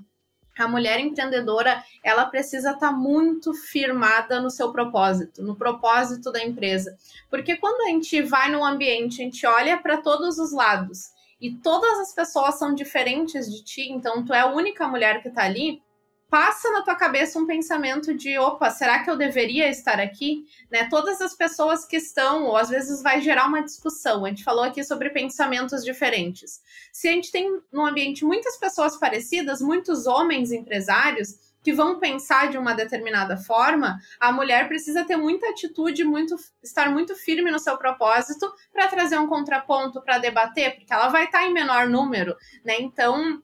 Speaker 4: a mulher empreendedora ela precisa estar tá muito firmada no seu propósito, no propósito da empresa. Porque quando a gente vai no ambiente, a gente olha para todos os lados e todas as pessoas são diferentes de ti, então tu é a única mulher que está ali, passa na tua cabeça um pensamento de opa, será que eu deveria estar aqui? Né? Todas as pessoas que estão, ou às vezes vai gerar uma discussão. A gente falou aqui sobre pensamentos diferentes. Se a gente tem no ambiente muitas pessoas parecidas, muitos homens empresários que vão pensar de uma determinada forma, a mulher precisa ter muita atitude, muito estar muito firme no seu propósito para trazer um contraponto para debater, porque ela vai estar em menor número, né? Então,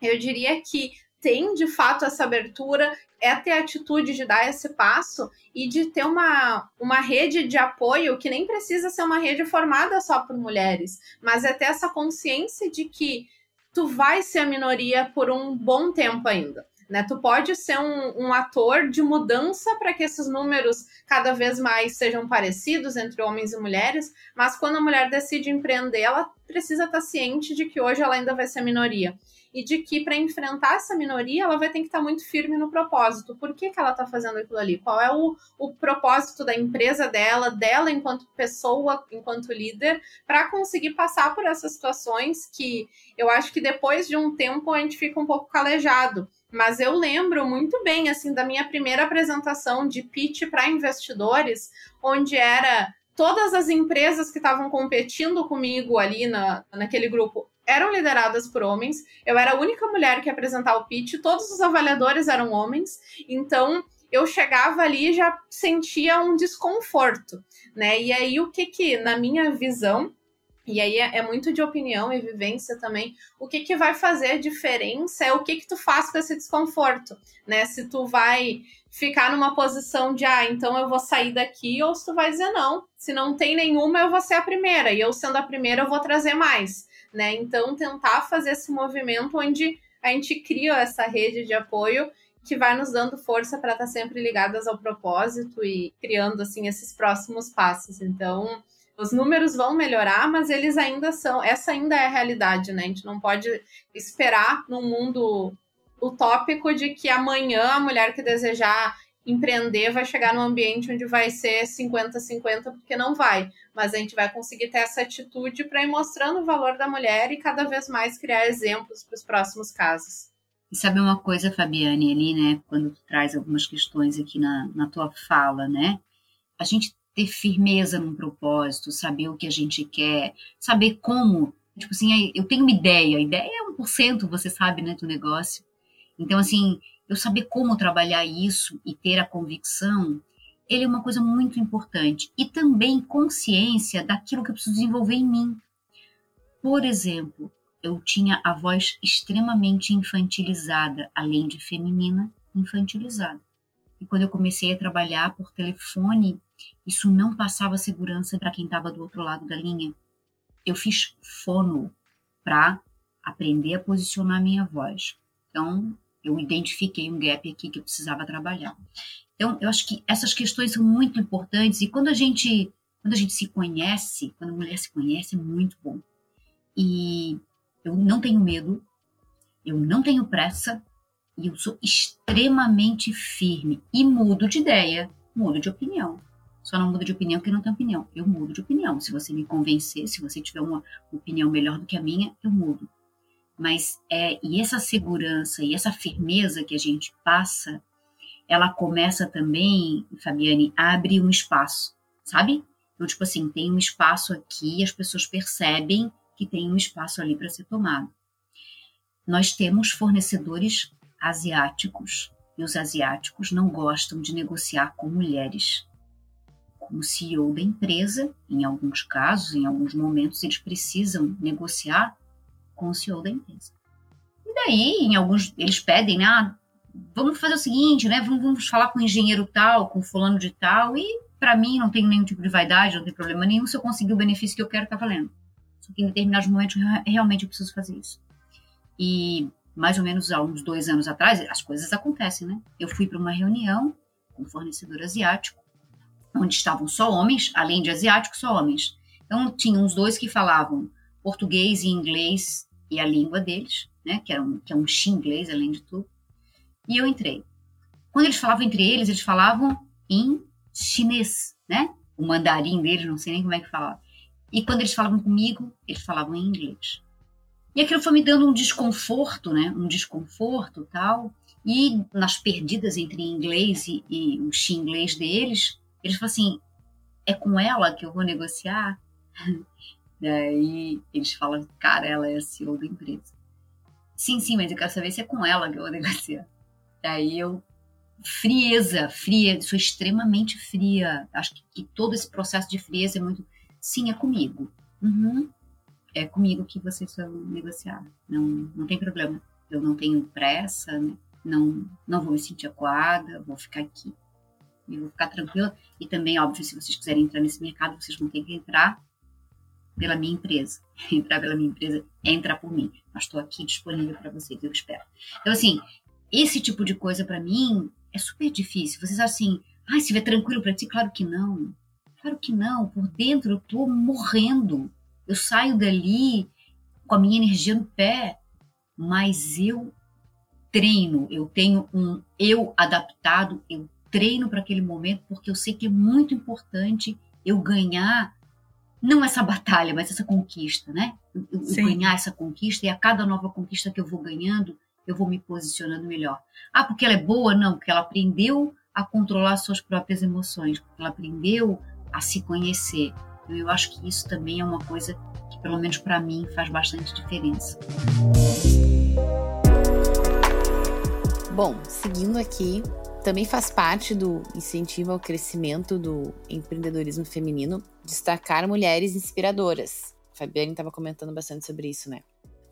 Speaker 4: eu diria que tem de fato essa abertura, é ter a atitude de dar esse passo e de ter uma, uma rede de apoio que nem precisa ser uma rede formada só por mulheres, mas é ter essa consciência de que tu vai ser a minoria por um bom tempo ainda. Né? Tu pode ser um, um ator de mudança para que esses números cada vez mais sejam parecidos entre homens e mulheres, mas quando a mulher decide empreender, ela precisa estar ciente de que hoje ela ainda vai ser minoria e de que para enfrentar essa minoria ela vai ter que estar muito firme no propósito. Por que, que ela está fazendo aquilo ali? Qual é o, o propósito da empresa dela, dela enquanto pessoa, enquanto líder, para conseguir passar por essas situações que eu acho que depois de um tempo a gente fica um pouco calejado. Mas eu lembro muito bem, assim, da minha primeira apresentação de pitch para investidores, onde era todas as empresas que estavam competindo comigo ali na, naquele grupo eram lideradas por homens. Eu era a única mulher que ia apresentar o pitch, todos os avaliadores eram homens. Então, eu chegava ali e já sentia um desconforto, né? E aí, o que que, na minha visão, e aí é, é, muito de opinião e vivência também. O que, que vai fazer diferença é o que, que tu faz com esse desconforto, né? Se tu vai ficar numa posição de, ah, então eu vou sair daqui, ou se tu vai dizer, não, se não tem nenhuma, eu vou ser a primeira, e eu sendo a primeira, eu vou trazer mais, né? Então, tentar fazer esse movimento onde a gente cria essa rede de apoio que vai nos dando força para estar tá sempre ligadas ao propósito e criando, assim, esses próximos passos. Então, os números vão melhorar, mas eles ainda são. Essa ainda é a realidade, né? A gente não pode esperar num mundo utópico de que amanhã a mulher que desejar empreender vai chegar num ambiente onde vai ser 50-50, porque não vai. Mas a gente vai conseguir ter essa atitude para ir mostrando o valor da mulher e cada vez mais criar exemplos para os próximos casos.
Speaker 5: E sabe uma coisa, Fabiane, ali, né, quando tu traz algumas questões aqui na, na tua fala, né? A gente ter firmeza num propósito, saber o que a gente quer, saber como. Tipo assim, eu tenho uma ideia, a ideia é 1%, você sabe, né, do negócio. Então, assim, eu saber como trabalhar isso e ter a convicção, ele é uma coisa muito importante. E também consciência daquilo que eu preciso desenvolver em mim. Por exemplo, eu tinha a voz extremamente infantilizada, além de feminina, infantilizada. E quando eu comecei a trabalhar por telefone, isso não passava segurança para quem estava do outro lado da linha. Eu fiz fono para aprender a posicionar minha voz. Então, eu identifiquei um gap aqui que eu precisava trabalhar. Então, eu acho que essas questões são muito importantes e quando a gente, quando a gente se conhece, quando a mulher se conhece, é muito bom. E eu não tenho medo, eu não tenho pressa e eu sou extremamente firme e mudo de ideia, mudo de opinião. Só não muda de opinião porque não tem opinião. Eu mudo de opinião. Se você me convencer, se você tiver uma opinião melhor do que a minha, eu mudo. Mas é e essa segurança e essa firmeza que a gente passa, ela começa também, Fabiane, abre um espaço, sabe? Então, tipo assim, tem um espaço aqui, as pessoas percebem que tem um espaço ali para ser tomado. Nós temos fornecedores asiáticos e os asiáticos não gostam de negociar com mulheres como CEO da empresa, em alguns casos, em alguns momentos, eles precisam negociar com o CEO da empresa. E daí, em alguns, eles pedem, né? Ah, vamos fazer o seguinte, né? Vamos, vamos falar com o engenheiro tal, com fulano de tal, e para mim não tem nenhum tipo de vaidade, não tem problema nenhum se eu conseguir o benefício que eu quero, tá valendo. Só que em determinados momentos realmente eu preciso fazer isso. E mais ou menos há uns dois anos atrás, as coisas acontecem, né? Eu fui para uma reunião com um fornecedor asiático onde estavam só homens, além de asiáticos, só homens. Então, tinha uns dois que falavam português e inglês e a língua deles, né, que, era um, que é um xinglês, além de tudo. E eu entrei. Quando eles falavam entre eles, eles falavam em chinês, né? O mandarim deles, não sei nem como é que falava. E quando eles falavam comigo, eles falavam em inglês. E aquilo foi me dando um desconforto, né? Um desconforto tal. E nas perdidas entre inglês e, e o xinglês deles, eles falam assim: é com ela que eu vou negociar? Daí eles falam: cara, ela é a CEO da empresa. Sim, sim, mas eu quero saber se é com ela que eu vou negociar. Daí eu, frieza, fria, sou extremamente fria. Acho que, que todo esse processo de frieza é muito. Sim, é comigo. Uhum. É comigo que vocês vão negociar. Não, não tem problema. Eu não tenho pressa, né? não, não vou me sentir acuada, vou ficar aqui eu vou ficar tranquila. E também, óbvio, se vocês quiserem entrar nesse mercado, vocês vão ter que entrar pela minha empresa. Entrar pela minha empresa é entrar por mim. Mas estou aqui disponível para vocês, eu espero. Então, assim, esse tipo de coisa para mim é super difícil. Vocês assim, ai, se vê tranquilo para ti? Claro que não. Claro que não. Por dentro eu tô morrendo. Eu saio dali com a minha energia no pé, mas eu treino, eu tenho um eu adaptado, eu treino para aquele momento, porque eu sei que é muito importante eu ganhar, não essa batalha, mas essa conquista, né? Eu, eu ganhar essa conquista, e a cada nova conquista que eu vou ganhando, eu vou me posicionando melhor. Ah, porque ela é boa? Não, porque ela aprendeu a controlar suas próprias emoções, porque ela aprendeu a se conhecer. Então, eu acho que isso também é uma coisa que, pelo menos para mim, faz bastante diferença.
Speaker 3: Bom, seguindo aqui, também faz parte do incentivo ao crescimento do empreendedorismo feminino destacar mulheres inspiradoras. A Fabiane estava comentando bastante sobre isso, né?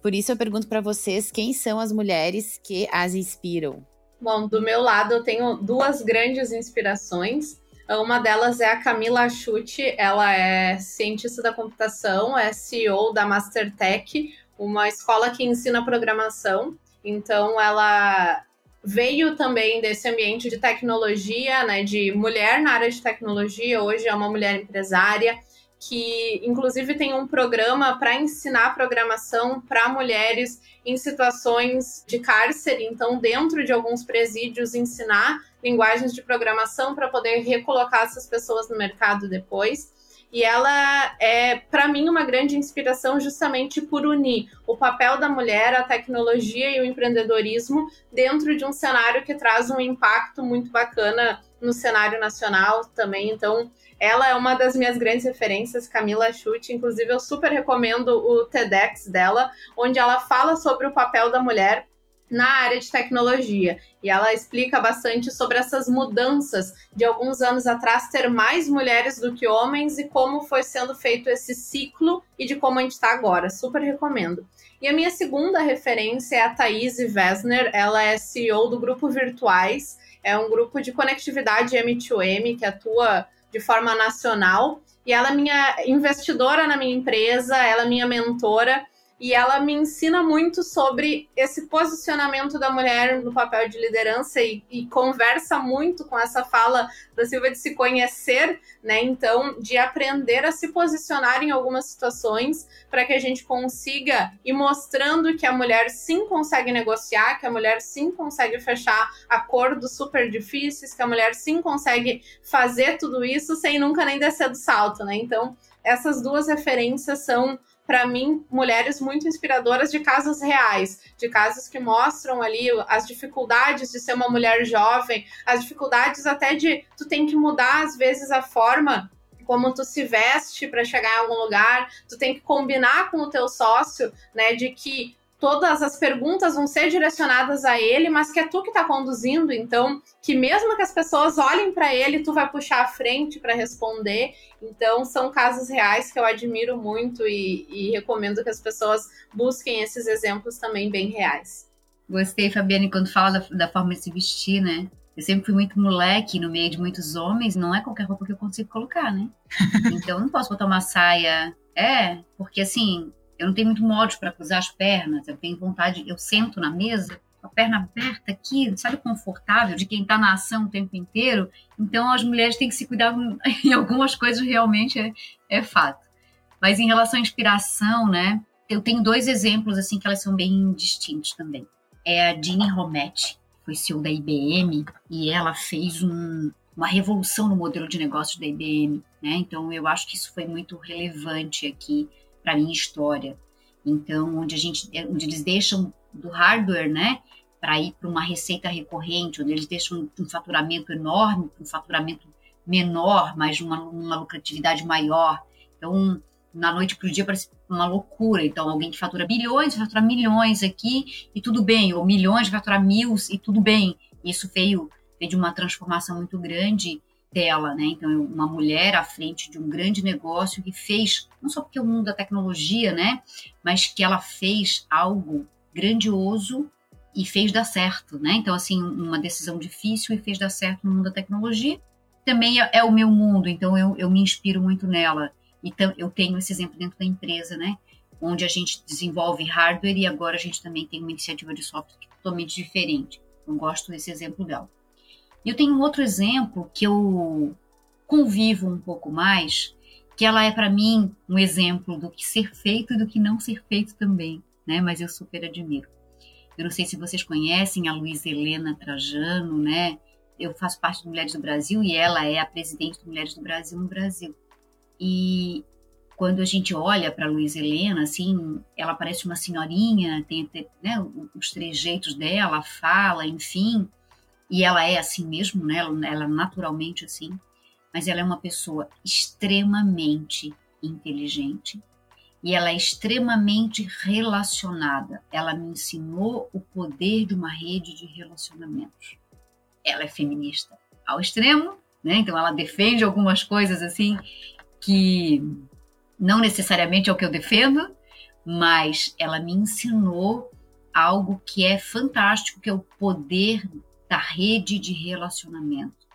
Speaker 3: Por isso eu pergunto para vocês quem são as mulheres que as inspiram.
Speaker 4: Bom, do meu lado eu tenho duas grandes inspirações. Uma delas é a Camila Chute, ela é cientista da computação, é CEO da Mastertech, uma escola que ensina programação. Então ela veio também desse ambiente de tecnologia, né, de mulher na área de tecnologia, hoje é uma mulher empresária que inclusive tem um programa para ensinar programação para mulheres em situações de cárcere, então dentro de alguns presídios ensinar linguagens de programação para poder recolocar essas pessoas no mercado depois. E ela é, para mim, uma grande inspiração justamente por unir o papel da mulher, a tecnologia e o empreendedorismo dentro de um cenário que traz um impacto muito bacana no cenário nacional também. Então, ela é uma das minhas grandes referências, Camila Chute. Inclusive, eu super recomendo o TEDx dela, onde ela fala sobre o papel da mulher na área de tecnologia. E ela explica bastante sobre essas mudanças de alguns anos atrás ter mais mulheres do que homens e como foi sendo feito esse ciclo e de como a gente está agora. Super recomendo. E a minha segunda referência é a Thaís Wessner. Ela é CEO do Grupo Virtuais. É um grupo de conectividade M2M que atua de forma nacional. E ela é minha investidora na minha empresa, ela é minha mentora e ela me ensina muito sobre esse posicionamento da mulher no papel de liderança e, e, conversa muito com essa fala da Silvia de se conhecer, né? Então, de aprender a se posicionar em algumas situações para que a gente consiga ir mostrando que a mulher sim consegue negociar, que a mulher sim consegue fechar acordos super difíceis, que a mulher sim consegue fazer tudo isso sem nunca nem descer do salto, né? Então, essas duas referências são para mim, mulheres muito inspiradoras de casos reais, de casos que mostram ali as dificuldades de ser uma mulher jovem, as dificuldades até de tu tem que mudar às vezes a forma como tu se veste para chegar em algum lugar, tu tem que combinar com o teu sócio, né, de que todas as perguntas vão ser direcionadas a ele, mas que é tu que está conduzindo, então que mesmo que as pessoas olhem para ele, tu vai puxar a frente para responder. Então são casos reais que eu admiro muito e, e recomendo que as pessoas busquem esses exemplos também bem reais.
Speaker 5: Gostei, Fabiane, quando fala da, da forma de se vestir, né? Eu sempre fui muito moleque no meio de muitos homens, não é qualquer roupa que eu consigo colocar, né? Então eu não posso botar uma saia. É, porque assim, eu não tenho muito molde para cruzar as pernas, eu tenho vontade, eu sento na mesa, com a perna aberta aqui, sabe, confortável, de quem está na ação o tempo inteiro. Então, as mulheres têm que se cuidar em algumas coisas, realmente é, é fato. Mas em relação à inspiração, né, eu tenho dois exemplos, assim, que elas são bem distintos também. É a Jeannie Rometty, que foi CEO da IBM, e ela fez um, uma revolução no modelo de negócio da IBM, né? Então, eu acho que isso foi muito relevante aqui para minha história. Então, onde a gente, é, onde eles deixam do hardware, né, para ir para uma receita recorrente, onde eles deixam um, faturamento enorme, um faturamento menor, mas uma, uma lucratividade maior. Então, na noite para o dia parece uma loucura. Então, alguém que fatura bilhões, fatura milhões aqui e tudo bem, ou milhões, fatura mil e tudo bem. Isso veio, veio de uma transformação muito grande dela, né? Então, uma mulher à frente de um grande negócio que fez, não só porque é o mundo da tecnologia, né? Mas que ela fez algo grandioso e fez dar certo, né? Então, assim, uma decisão difícil e fez dar certo no mundo da tecnologia. Também é, é o meu mundo, então eu, eu me inspiro muito nela. Então, eu tenho esse exemplo dentro da empresa, né? Onde a gente desenvolve hardware e agora a gente também tem uma iniciativa de software é totalmente diferente. Eu gosto desse exemplo dela. Eu tenho um outro exemplo que eu convivo um pouco mais, que ela é para mim um exemplo do que ser feito e do que não ser feito também, né? Mas eu super admiro. Eu não sei se vocês conhecem a Luísa Helena Trajano, né? Eu faço parte do Mulheres do Brasil e ela é a presidente do Mulheres do Brasil no Brasil. E quando a gente olha para Luísa Helena, assim, ela parece uma senhorinha, tem, tem né, os trejeitos dela, fala, enfim, e ela é assim mesmo, né? Ela, é naturalmente assim, mas ela é uma pessoa extremamente inteligente e ela é extremamente relacionada. Ela me ensinou o poder de uma rede de relacionamentos. Ela é feminista ao extremo, né? Então ela defende algumas coisas assim que não necessariamente é o que eu defendo, mas ela me ensinou algo que é fantástico, que é o poder da rede de relacionamento.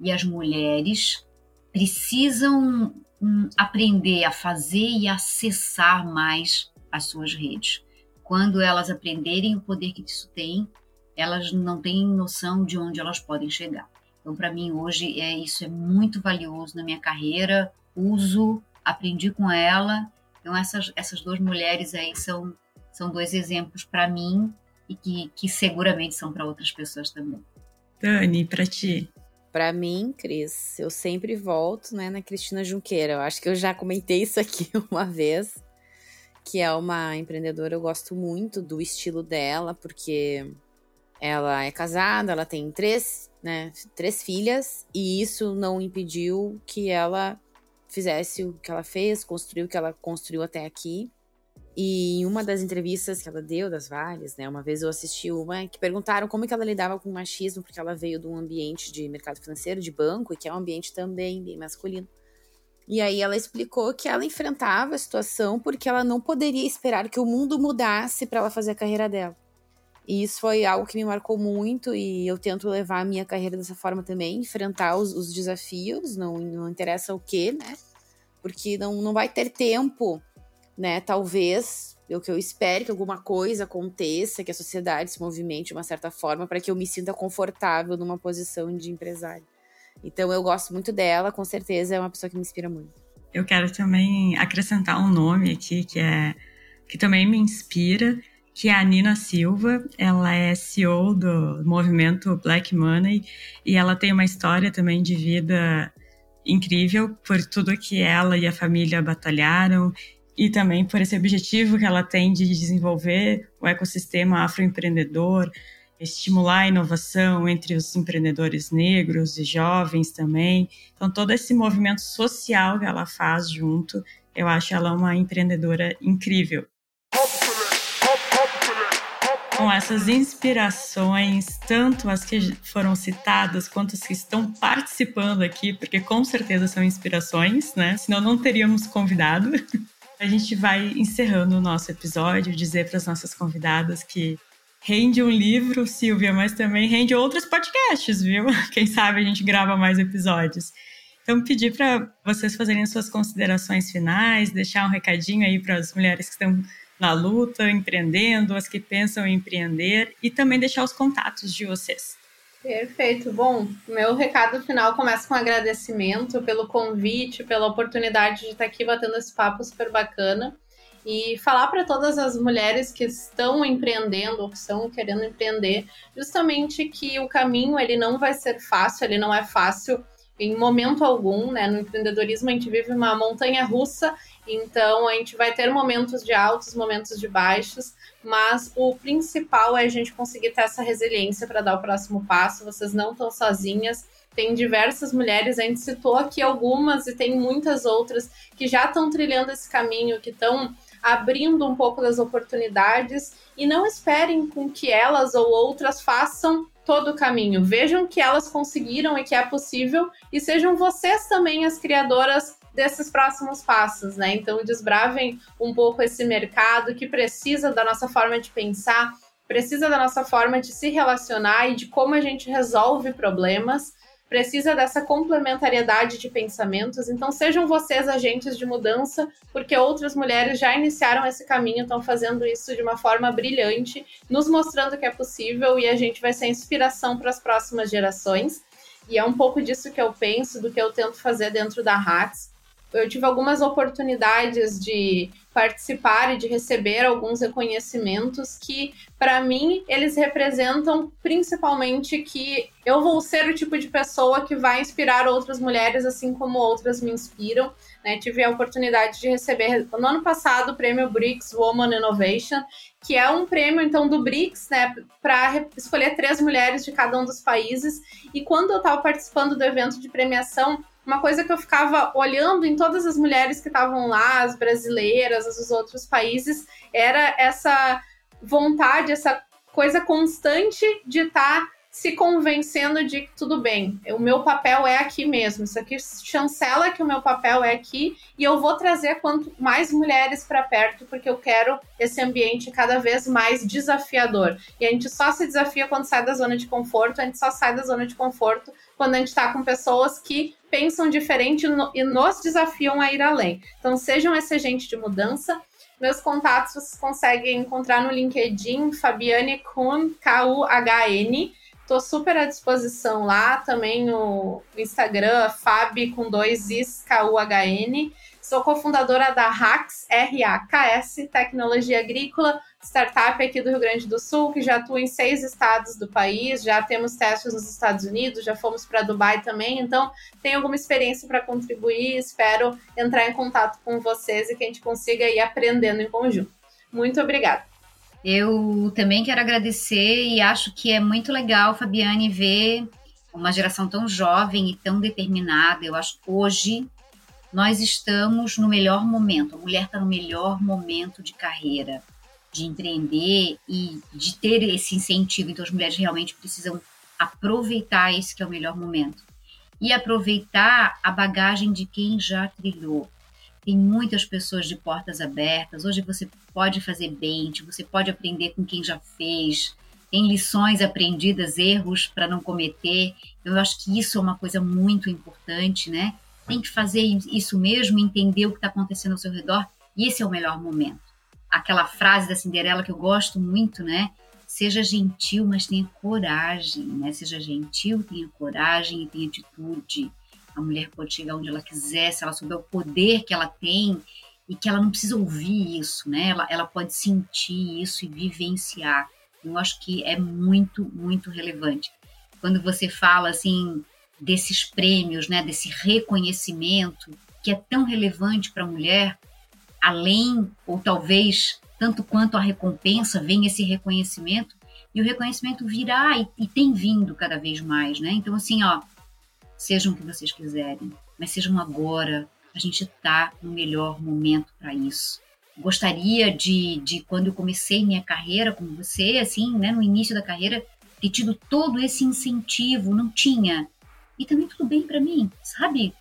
Speaker 5: E as mulheres precisam hum, aprender a fazer e acessar mais as suas redes. Quando elas aprenderem o poder que isso tem, elas não têm noção de onde elas podem chegar. Então, para mim, hoje, é, isso é muito valioso na minha carreira. Uso, aprendi com ela. Então, essas, essas duas mulheres aí são, são dois exemplos para mim e que, que seguramente são para outras pessoas também.
Speaker 2: Dani, para ti?
Speaker 3: Para mim, Cris, eu sempre volto né, na Cristina Junqueira. Eu acho que eu já comentei isso aqui uma vez, que é uma empreendedora, eu gosto muito do estilo dela, porque ela é casada, ela tem três, né, três filhas, e isso não impediu que ela fizesse o que ela fez, construiu o que ela construiu até aqui. E em uma das entrevistas que ela deu, das várias, né? Uma vez eu assisti uma que perguntaram como que ela lidava com o machismo, porque ela veio de um ambiente de mercado financeiro, de banco, e que é um ambiente também bem masculino. E aí ela explicou que ela enfrentava a situação porque ela não poderia esperar que o mundo mudasse para ela fazer a carreira dela. E isso foi algo que me marcou muito e eu tento levar a minha carreira dessa forma também, enfrentar os, os desafios, não, não interessa o que, né? Porque não, não vai ter tempo, né? Talvez, o que eu espero que alguma coisa aconteça, que a sociedade se movimente de uma certa forma para que eu me sinta confortável numa posição de empresário. Então eu gosto muito dela, com certeza é uma pessoa que me inspira muito.
Speaker 2: Eu quero também acrescentar um nome aqui que é que também me inspira, que é a Nina Silva. Ela é CEO do movimento Black Money e ela tem uma história também de vida incrível por tudo que ela e a família batalharam e também por esse objetivo que ela tem de desenvolver o ecossistema afroempreendedor, estimular a inovação entre os empreendedores negros e jovens também. Então, todo esse movimento social que ela faz junto, eu acho ela uma empreendedora incrível com essas inspirações, tanto as que foram citadas quanto as que estão participando aqui, porque com certeza são inspirações, né? Senão não teríamos convidado. A gente vai encerrando o nosso episódio, dizer para as nossas convidadas que rende um livro, Silvia, mas também rende outros podcasts, viu? Quem sabe a gente grava mais episódios. Então, pedir para vocês fazerem suas considerações finais, deixar um recadinho aí para as mulheres que estão na luta, empreendendo, as que pensam em empreender e também deixar os contatos de vocês.
Speaker 4: Perfeito. Bom, meu recado final começa com um agradecimento pelo convite, pela oportunidade de estar aqui batendo esse papo super bacana e falar para todas as mulheres que estão empreendendo ou que estão querendo empreender, justamente que o caminho ele não vai ser fácil, ele não é fácil em momento algum, né? No empreendedorismo a gente vive uma montanha russa então, a gente vai ter momentos de altos, momentos de baixos, mas o principal é a gente conseguir ter essa resiliência para dar o próximo passo. Vocês não estão sozinhas. Tem diversas mulheres, a gente citou aqui algumas e tem muitas outras que já estão trilhando esse caminho, que estão abrindo um pouco das oportunidades e não esperem com que elas ou outras façam todo o caminho. Vejam que elas conseguiram e que é possível e sejam vocês também as criadoras desses próximos passos, né? Então, desbravem um pouco esse mercado que precisa da nossa forma de pensar, precisa da nossa forma de se relacionar e de como a gente resolve problemas, precisa dessa complementariedade de pensamentos. Então, sejam vocês agentes de mudança, porque outras mulheres já iniciaram esse caminho, estão fazendo isso de uma forma brilhante, nos mostrando que é possível e a gente vai ser inspiração para as próximas gerações. E é um pouco disso que eu penso, do que eu tento fazer dentro da Hats eu tive algumas oportunidades de participar e de receber alguns reconhecimentos que, para mim, eles representam principalmente que eu vou ser o tipo de pessoa que vai inspirar outras mulheres, assim como outras me inspiram. Né? Tive a oportunidade de receber no ano passado o prêmio BRICS Woman Innovation, que é um prêmio então do BRICS, né, para escolher três mulheres de cada um dos países. E quando eu estava participando do evento de premiação, uma coisa que eu ficava olhando em todas as mulheres que estavam lá, as brasileiras, as dos outros países, era essa vontade, essa coisa constante de estar tá se convencendo de que tudo bem, o meu papel é aqui mesmo. Isso aqui chancela que o meu papel é aqui e eu vou trazer quanto mais mulheres para perto, porque eu quero esse ambiente cada vez mais desafiador. E a gente só se desafia quando sai da zona de conforto, a gente só sai da zona de conforto quando a gente está com pessoas que pensam diferente e nos desafiam a ir além. Então, sejam esse agente de mudança. Meus contatos vocês conseguem encontrar no LinkedIn, Fabiane Kuhn, K-U-H-N. Estou super à disposição lá, também no Instagram, Fab com dois Is, K-U-H-N. Sou cofundadora da RAKS, R-A-K-S, Tecnologia Agrícola, startup aqui do Rio Grande do Sul, que já atua em seis estados do país, já temos testes nos Estados Unidos, já fomos para Dubai também, então tem alguma experiência para contribuir, espero entrar em contato com vocês e que a gente consiga ir aprendendo em conjunto. Muito obrigada.
Speaker 5: Eu também quero agradecer e acho que é muito legal, Fabiane, ver uma geração tão jovem e tão determinada. Eu acho que hoje nós estamos no melhor momento, a mulher está no melhor momento de carreira, de empreender e de ter esse incentivo. Então, as mulheres realmente precisam aproveitar esse que é o melhor momento. E aproveitar a bagagem de quem já trilhou. Tem muitas pessoas de portas abertas. Hoje você pode fazer bench, você pode aprender com quem já fez. Tem lições aprendidas, erros para não cometer. Eu acho que isso é uma coisa muito importante, né? Tem que fazer isso mesmo, entender o que está acontecendo ao seu redor. E esse é o melhor momento. Aquela frase da Cinderela que eu gosto muito, né? Seja gentil, mas tenha coragem, né? Seja gentil, tenha coragem e tenha atitude a mulher pode chegar onde ela quiser, se ela souber o poder que ela tem e que ela não precisa ouvir isso, né? Ela, ela pode sentir isso e vivenciar. Eu acho que é muito, muito relevante. Quando você fala assim desses prêmios, né, desse reconhecimento que é tão relevante para a mulher, além ou talvez tanto quanto a recompensa, vem esse reconhecimento e o reconhecimento virá e, e tem vindo cada vez mais, né? Então assim, ó, sejam o que vocês quiserem, mas sejam agora. A gente está no melhor momento para isso. Gostaria de, de, quando eu comecei minha carreira com você, assim, né, no início da carreira, ter tido todo esse incentivo. Não tinha. E também tudo bem para mim, sabe?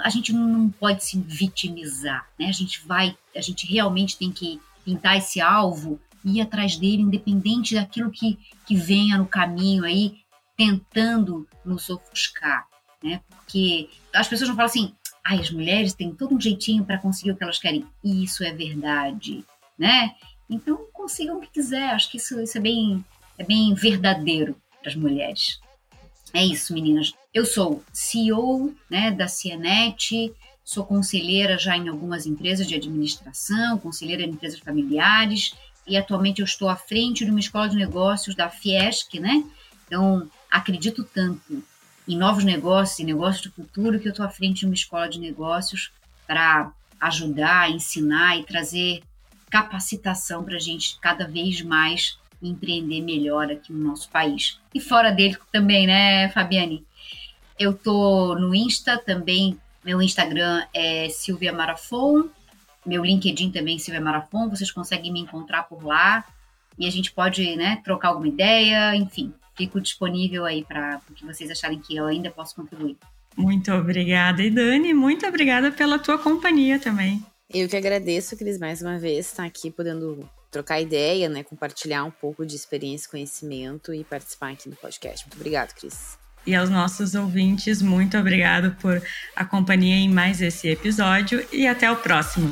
Speaker 5: A gente não pode se vitimizar, né? A gente vai, a gente realmente tem que pintar esse alvo e ir atrás dele, independente daquilo que, que venha no caminho aí, tentando nos ofuscar né? Porque as pessoas não falam assim, ai, as mulheres têm todo um jeitinho para conseguir o que elas querem. Isso é verdade, né? Então consigam o que quiser. Acho que isso, isso é bem é bem verdadeiro para as mulheres. É isso, meninas. Eu sou CEO né, da Cianet, sou conselheira já em algumas empresas de administração, conselheira em empresas familiares, e atualmente eu estou à frente de uma escola de negócios da Fiesc, né? Então, acredito tanto em novos negócios, em negócios do futuro, que eu estou à frente de uma escola de negócios para ajudar, ensinar e trazer capacitação para a gente cada vez mais empreender melhor aqui no nosso país. E fora dele também, né, Fabiane? Eu tô no Insta também, meu Instagram é Silvia Marafon, meu LinkedIn também é Silvia Marafon, vocês conseguem me encontrar por lá e a gente pode, né, trocar alguma ideia, enfim, fico disponível aí para o que vocês acharem que eu ainda posso contribuir.
Speaker 2: Muito obrigada. E Dani, muito obrigada pela tua companhia também.
Speaker 3: Eu que agradeço, Cris, mais uma vez, estar aqui podendo trocar ideia, né? Compartilhar um pouco de experiência e conhecimento e participar aqui do podcast. Muito obrigada, Cris.
Speaker 2: E aos nossos ouvintes, muito obrigado por a companhia em mais esse episódio e até o próximo.